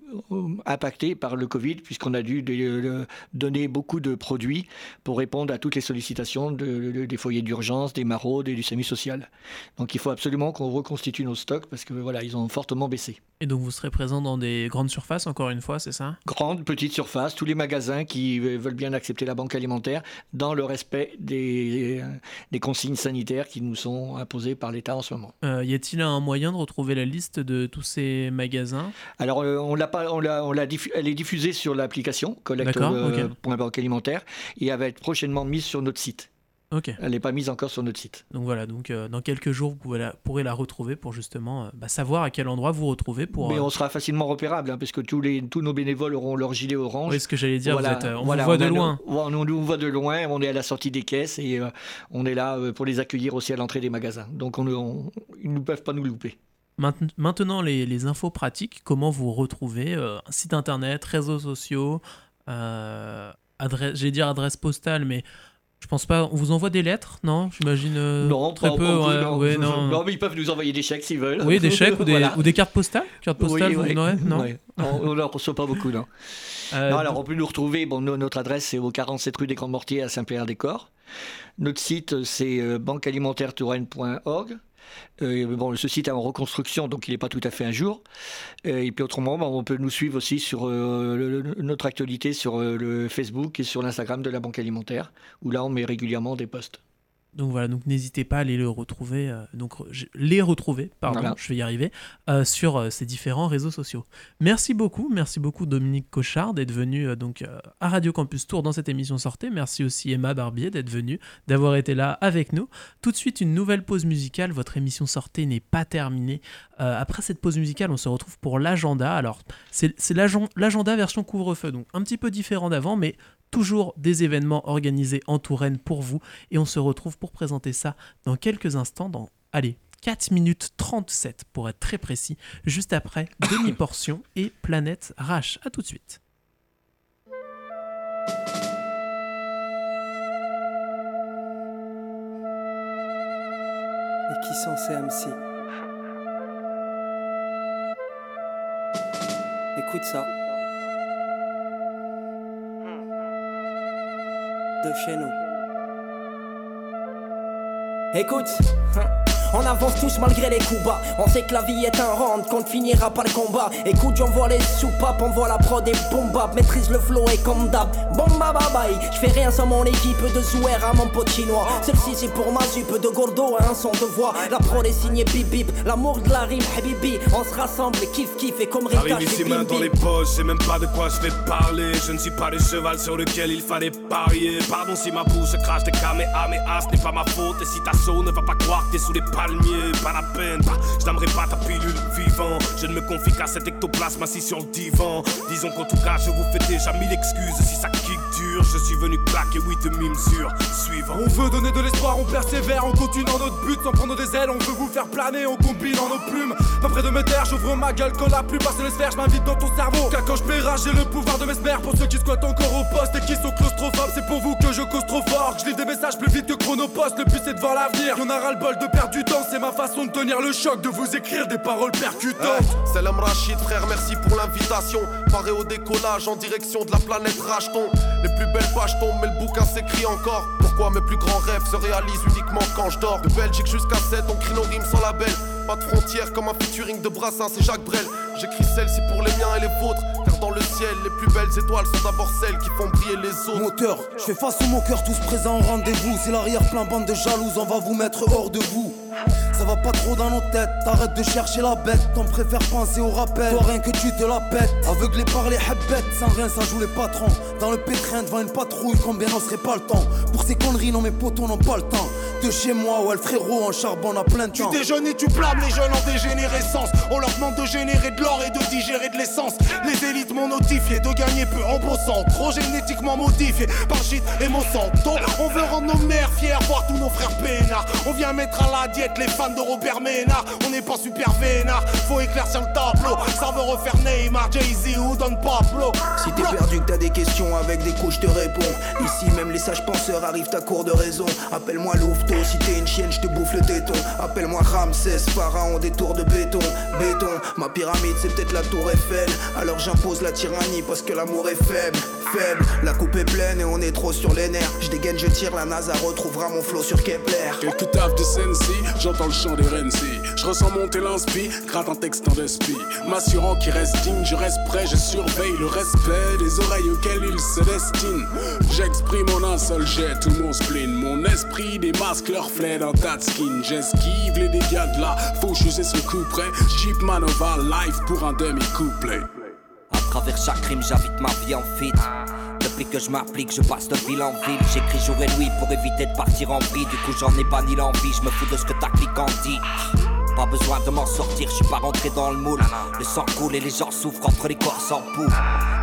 impactés par le Covid, puisqu'on a dû de- donner beaucoup de produits pour répondre à toutes les sollicitations de- de- des foyers d'urgence, des maraudes et du SAMU social. Donc il faut absolument qu'on reconstitue nos stocks parce que voilà, ils ont fortement baissé. Et donc vous serez présent dans des grandes surfaces, encore une fois, c'est ça? Grande, petite surface, tous les magasins qui veulent bien accepter la banque alimentaire dans le respect des, des consignes sanitaires qui nous sont imposées par l'État en ce moment. Euh, Y a-t-il un moyen de retrouver la liste de tous ces magasins? Alors, euh, on l'a pas, on l'a, l'a elle est diffusée sur l'application D'accord, ok. collecte.banque alimentaire et elle va être prochainement mise sur notre site. Elle n'est pas mise encore sur notre site. Donc voilà, donc euh, dans quelques jours, vous la- pourrez la retrouver pour justement euh, bah, savoir à quel endroit vous retrouvez pour. Mais euh, on sera facilement repérable, hein, parce que tous, les, tous nos bénévoles auront leur gilet orange. oui, ce que j'allais dire, Voilà, vous êtes, euh, on voilà, vous voit de le- loin. on, nous voit de loin, on est à la sortie des caisses et euh, on est là euh, pour les accueillir aussi à l'entrée des magasins. Donc on, on- ils ne peuvent pas nous louper. Mainte- Maintenant, les, les infos pratiques, comment vous retrouvez euh, un site internet, réseaux sociaux, euh, adresse, j'allais dire adresse postale, mais je pense pas. On vous envoie des lettres, non? J'imagine euh, non, très peu. ouais, non, ouais, non. mais ils peuvent nous envoyer des chèques s'ils veulent. Oui, des chèques ou des, Voilà. ou des cartes postales? Cartes postales, Oui, vous- ouais. ouais, non on ne reçoit pas beaucoup, non. Euh, Non, alors on peut nous retrouver, bon, no- notre adresse c'est au 47 rue des Grands Mortiers à Saint-Pierre-des-Corps. Notre site c'est euh, banquealimentaire-touraine.org. Euh, bon, ce site est en reconstruction, donc il n'est pas tout à fait un jour. Euh, et puis autrement, bon, on peut nous suivre aussi sur euh, notre actualité sur le Facebook et sur l'Instagram de la Banque Alimentaire, où là on met régulièrement des posts. Donc voilà, donc n'hésitez pas à aller le retrouver, euh, donc les retrouver, pardon, Voilà. je vais y arriver, euh, sur euh, ces différents réseaux sociaux. Merci beaucoup, merci beaucoup Dominique Cochard d'être venu donc à Radio Campus Tour dans cette émission sortée. Merci aussi Emma Barbier d'être venue, d'avoir été là avec nous. Tout de suite une nouvelle pause musicale. Votre émission sortée n'est pas terminée. Après cette pause musicale, on se retrouve pour l'agenda. Alors c'est c'est l'agen- l'agenda version couvre-feu, donc un petit peu différent d'avant, mais toujours des événements organisés en Touraine pour vous. Et on se retrouve pour présenter ça dans quelques instants dans allez 4 minutes 37 pour être très précis juste après demi-portion et planète Rash à tout de suite. Et qui sont ces MC Écoute ça. De chez nous. Écoute, on avance tous malgré les coups bas. On sait que la vie est un round, qu'on finira par le combat. Écoute, j'envoie les soupapes, on voit la prod et boom bap. Maîtrise le flow et comme d'hab. Bomba bye bye. Je fais rien sans mon équipe de Zouer à mon pote chinois. Celle-ci c'est pour ma jupe de Gordo à un son de voix. La prod est signée bip bip. L'amour de la rime, habibi. On se rassemble, kiff kiff et comme Rita, Arrive ici main dans les poches, sais même pas de quoi je vais parler. Je ne suis pas le cheval sur lequel il fallait parier. Pardon si ma bouche crache des kamehameha, ce n'est pas ma faute. Et si ta sauce ne va pas croire que t'es sous les palmiers, pas la peine. Bah, je n'aimerais pas ta pilule vivant. Je ne me confie qu'à cet ectoplasme assis sur le divan. Disons qu'en tout cas, je vous fais déjà mille excuses si ça kick dur. Je suis venu claquer, oui, de mille sur suivant. On veut donner de l'espoir, on persévère, on continue dans notre but sans prendre des ailes, on veut vous faire planer, on combine dans nos plumes. Pas près de me taire, j'ouvre ma gueule quand la plupart se laissent faire, je m'invite dans ton cerveau. Car quand je paiera, j'ai le pouvoir de mesmer pour ceux qui squattent encore au poste et qui sont claustrophobes. C'est pour vous que je cause trop fort, je livre des messages plus vite que Chronopost. Le but c'est de voir l'avenir, y'en a ras le bol de perdre du c'est ma façon de tenir le choc, de vous écrire des paroles percutantes. Salam Rachid, frère, merci pour l'invitation. Paré au décollage en direction de la planète Racheton. Les plus belles pages tombent, mais le bouquin s'écrit encore. Pourquoi mes plus grands rêves se réalisent uniquement quand je dors? De Belgique jusqu'à 7, on crie nos rimes sans label. Pas de frontières comme un featuring de Brassens et Jacques Brel. J'écris celle-ci pour les miens et les vôtres. Les plus belles étoiles sont d'abord celles qui font briller les autres. Moteur, je fais face au mon cœur, tous présents au rendez-vous. C'est l'arrière-plan, bande de jalouses, on va vous mettre hors de vous. Ça va pas trop dans nos têtes, t'arrêtes de chercher la bête. T'en préfères penser au rappel, toi rien que tu te la pètes. Aveuglé par les habbettes, sans rien ça joue les patrons. Dans le pétrin devant une patrouille, combien n'en serait pas le temps? Pour ces conneries, non mes potos n'ont pas le temps. De chez moi, ouais le frérot en charbon a plein de Tu temps. déjeunes et tu blâmes les jeunes en dégénérescence. On leur demande de générer de l'or et de digérer de l'essence. Les élites m'ont notifié de gagner peu en bossant. Trop génétiquement modifié par shit et Monsanto. On veut rendre nos mères fiers, voir tous nos frères peinards. On vient mettre à la diète les fans de Robert Ménard. On n'est pas super vénard, faut éclaircir le tableau. Ça veut refaire Neymar, Jay-Z ou Don Pablo. Si t'es perdu, que t'as des questions avec des couches, je te réponds. Ici, même les sages penseurs arrivent à court de raison. Appelle-moi Si t'es une chienne, je te bouffe le téton. Appelle-moi Ramsès, pharaon des tours de béton. Béton, ma pyramide, c'est peut-être la tour Eiffel. Alors j'impose la tyrannie parce que l'amour est faible. Faible, la coupe est pleine et on est trop sur les nerfs. Je dégaine, je tire, la NASA retrouvera mon flow sur Kepler. Quelques taffes de Sensi, j'entends le chant des Renzi. Je ressens monter l'inspi, gratte un texte en despi. M'assurant qu'il reste digne, je reste prêt, je surveille le respect des oreilles auxquelles il se destine. J'exprime en un seul jet tout mon spleen. Mon esprit démasque leur de skin. J'esquive les dégâts de la son coup près. Pour un demi-couplet. À travers chaque rime, j'habite ma vie en fit. De m'explique que je m'applique, je passe de ville en ville. J'écris jour et nuit pour éviter de partir en vie. Du coup, j'en ai pas ni l'envie, je me fous de ce que ta clique en dit. Pas besoin de m'en sortir, je suis pas rentré dans le moule. Le sang coule et les gens souffrent entre les corps sans poux.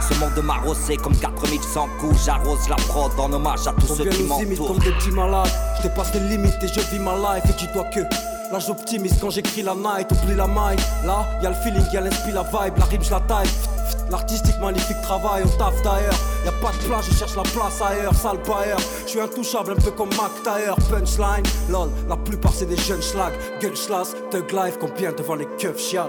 Ce monde m'a rosé comme 4100 coups. J'arrose la prod en hommage à tous ceux qui m'entourent. comme des petits malades. Dépasse les limites et je vis ma life. Et dis-toi que Là j'optimise quand j'écris la night, oublie la maille Là, y'a le feeling, y'a l'esprit, la vibe, la rime, je la taille. L'artistique, magnifique travail, on taf d'ailleurs. Y'a pas de place, je cherche la place ailleurs, sale pailleur. Je suis intouchable, un peu comme Mac Taylor. Punchline, lol, la plupart c'est des jeunes schlags. Gunschlass, Thug Life, combien devant les keufs chiales.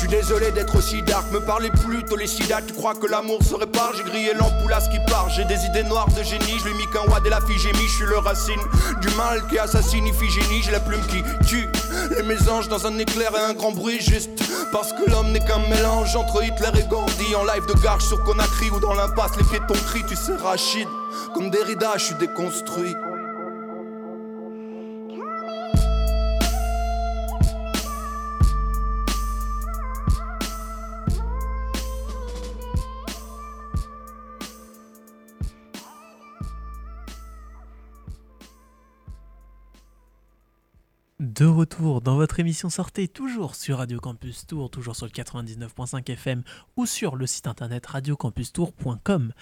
Je suis désolé d'être aussi dark, me parlez plus les sida, tu crois que l'amour se répare? J'ai grillé l'ampoule à ce qui part, j'ai des idées noires de génie, je lui mis qu'un wad et la fille je suis le racine du mal qui assassine Iphigénie, j'ai la plume qui tue les mésanges dans un éclair et un grand bruit juste parce que l'homme n'est qu'un mélange entre Hitler et Gandhi en live de garge sur Conakry ou dans l'impasse les piétons crient, tu sais Rachid, comme Derrida je suis déconstruit. De retour dans votre émission Sortez, toujours sur Radio Campus Tour, toujours sur le 99.5 FM ou sur le site internet radiocampustour.com.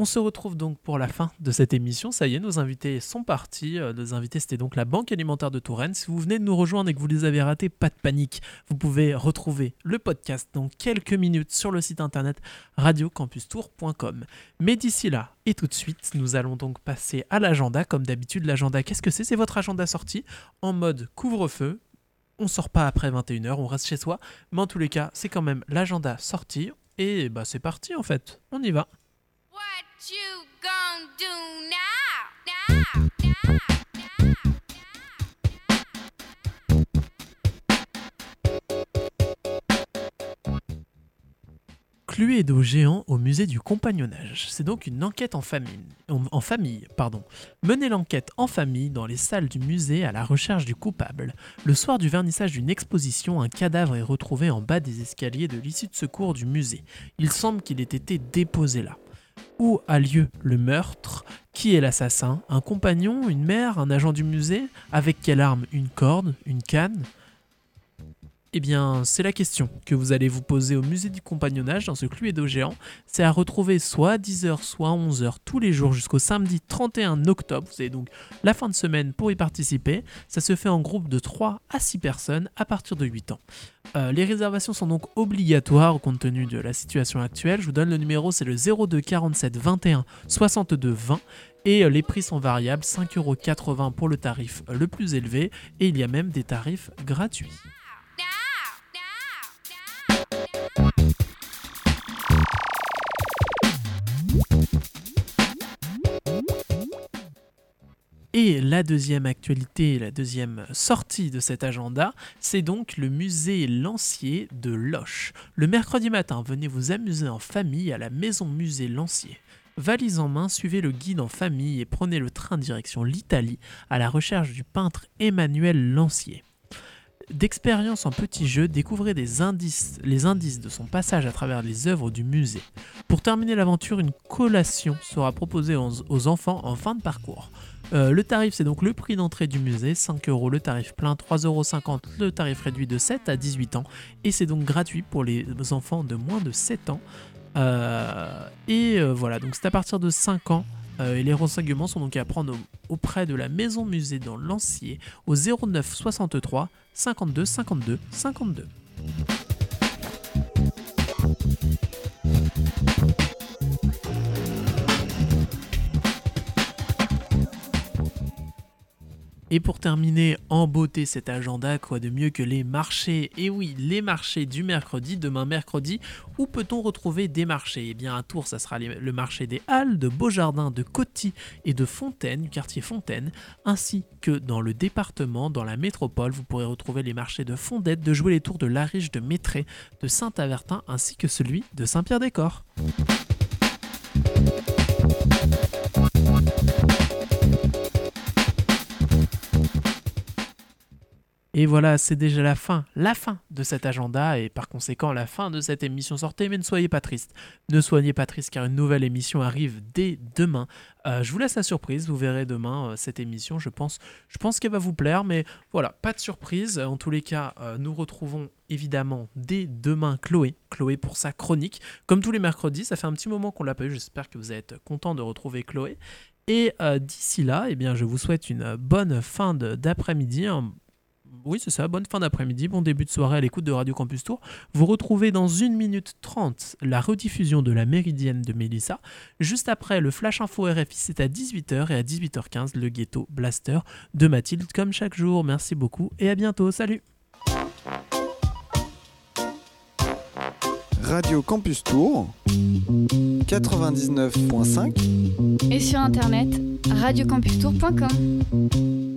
On se retrouve donc pour la fin de cette émission. Ça y est, nos invités sont partis. Euh, nos invités, c'était donc la Banque alimentaire de Touraine. Si vous venez de nous rejoindre et que vous les avez ratés, pas de panique. Vous pouvez retrouver le podcast dans quelques minutes sur le site internet radiocampustour.com. Mais d'ici là, et tout de suite, nous allons donc passer à l'agenda. Comme d'habitude, l'agenda, qu'est-ce que c'est? C'est votre agenda sorti en mode couvre-feu. On sort pas après 21h, on reste chez soi. Mais en tous les cas, c'est quand même l'agenda sorti. Et bah c'est parti en fait. On y va. You gonna géant au musée du compagnonnage. C'est donc une enquête en famille, en famille pardon. Menez l'enquête en famille dans les salles du musée à la recherche du coupable. Le soir du vernissage d'une exposition, un cadavre est retrouvé en bas des escaliers de l'issue de secours du musée. Il semble qu'il ait été déposé là. Où a lieu le meurtre? Qui est l'assassin? Un compagnon? Une mère? Un agent du musée? Avec quelle arme? Une corde? Une canne? Eh bien, c'est la question que vous allez vous poser au musée du compagnonnage dans ce Cluedo géant. C'est à retrouver soit à 10h, soit à 11h tous les jours jusqu'au samedi 31 octobre. Vous avez donc la fin de semaine pour y participer. Ça se fait en groupe de 3 à 6 personnes à partir de 8 ans. Euh, les réservations sont donc obligatoires compte tenu de la situation actuelle. Je vous donne le numéro, c'est le 02 47 21 62 20 et euh, les prix sont variables, 5,80€ pour le tarif le plus élevé et il y a même des tarifs gratuits. Et la deuxième actualité, la deuxième sortie de cet agenda, c'est donc le musée Lancier de Loche. Le mercredi matin, venez vous amuser en famille à la maison musée Lancier. Valise en main, suivez le guide en famille et prenez le train direction l'Italie à la recherche du peintre Emmanuel Lancier. D'expérience en petits jeux, découvrez les indices de son passage à travers les œuvres du musée. Pour terminer l'aventure, une collation sera proposée aux enfants en fin de parcours. Euh, le tarif, c'est donc le prix d'entrée du musée, 5 euros le tarif plein, 3,50 euros le tarif réduit de 7 à 18 ans. Et c'est donc gratuit pour les enfants de moins de 7 ans. Euh, et euh, voilà, donc c'est à partir de 5 ans. et les renseignements sont donc à prendre auprès de la maison musée dans Lancier au 09 63 52 52 52. Et pour terminer en beauté cet agenda, quoi de mieux que les marchés? Et oui, les marchés du mercredi, demain mercredi, où peut-on retrouver des marchés? Eh bien à Tours, ça sera le marché des Halles, de Beaujardin, de Coty et de Fontaine, du quartier Fontaine, ainsi que dans le département, dans la métropole, vous pourrez retrouver les marchés de Fondette, de Jouer les Tours, de Lariche, de Métré, de Saint-Avertin, ainsi que celui de Saint-Pierre-des-Corps. Et voilà, c'est déjà la fin, la fin de cet agenda et par conséquent la fin de cette émission sortée. Mais ne soyez pas triste, ne soyez pas triste car une nouvelle émission arrive dès demain. Euh, je vous laisse la surprise, vous verrez demain euh, cette émission. Je pense, je pense qu'elle va vous plaire, mais voilà, pas de surprise. En tous les cas, euh, nous retrouvons évidemment dès demain Chloé, Chloé pour sa chronique. Comme tous les mercredis, ça fait un petit moment qu'on l'a pas eu. J'espère que vous êtes content de retrouver Chloé. Et d'ici là, eh bien, je vous souhaite une bonne fin d'après-midi, oui, c'est ça. Bonne fin d'après-midi, bon début de soirée à l'écoute de Radio Campus Tour. Vous retrouvez dans 1 minute 30 la rediffusion de la Méridienne de Mélissa. Juste après, le Flash Info RFI, c'est à 18h et à 18h15, le Ghetto Blaster de Mathilde, comme chaque jour. Merci beaucoup et à bientôt. Salut Radio Campus Tour 99.5 et sur internet radiocampustour.com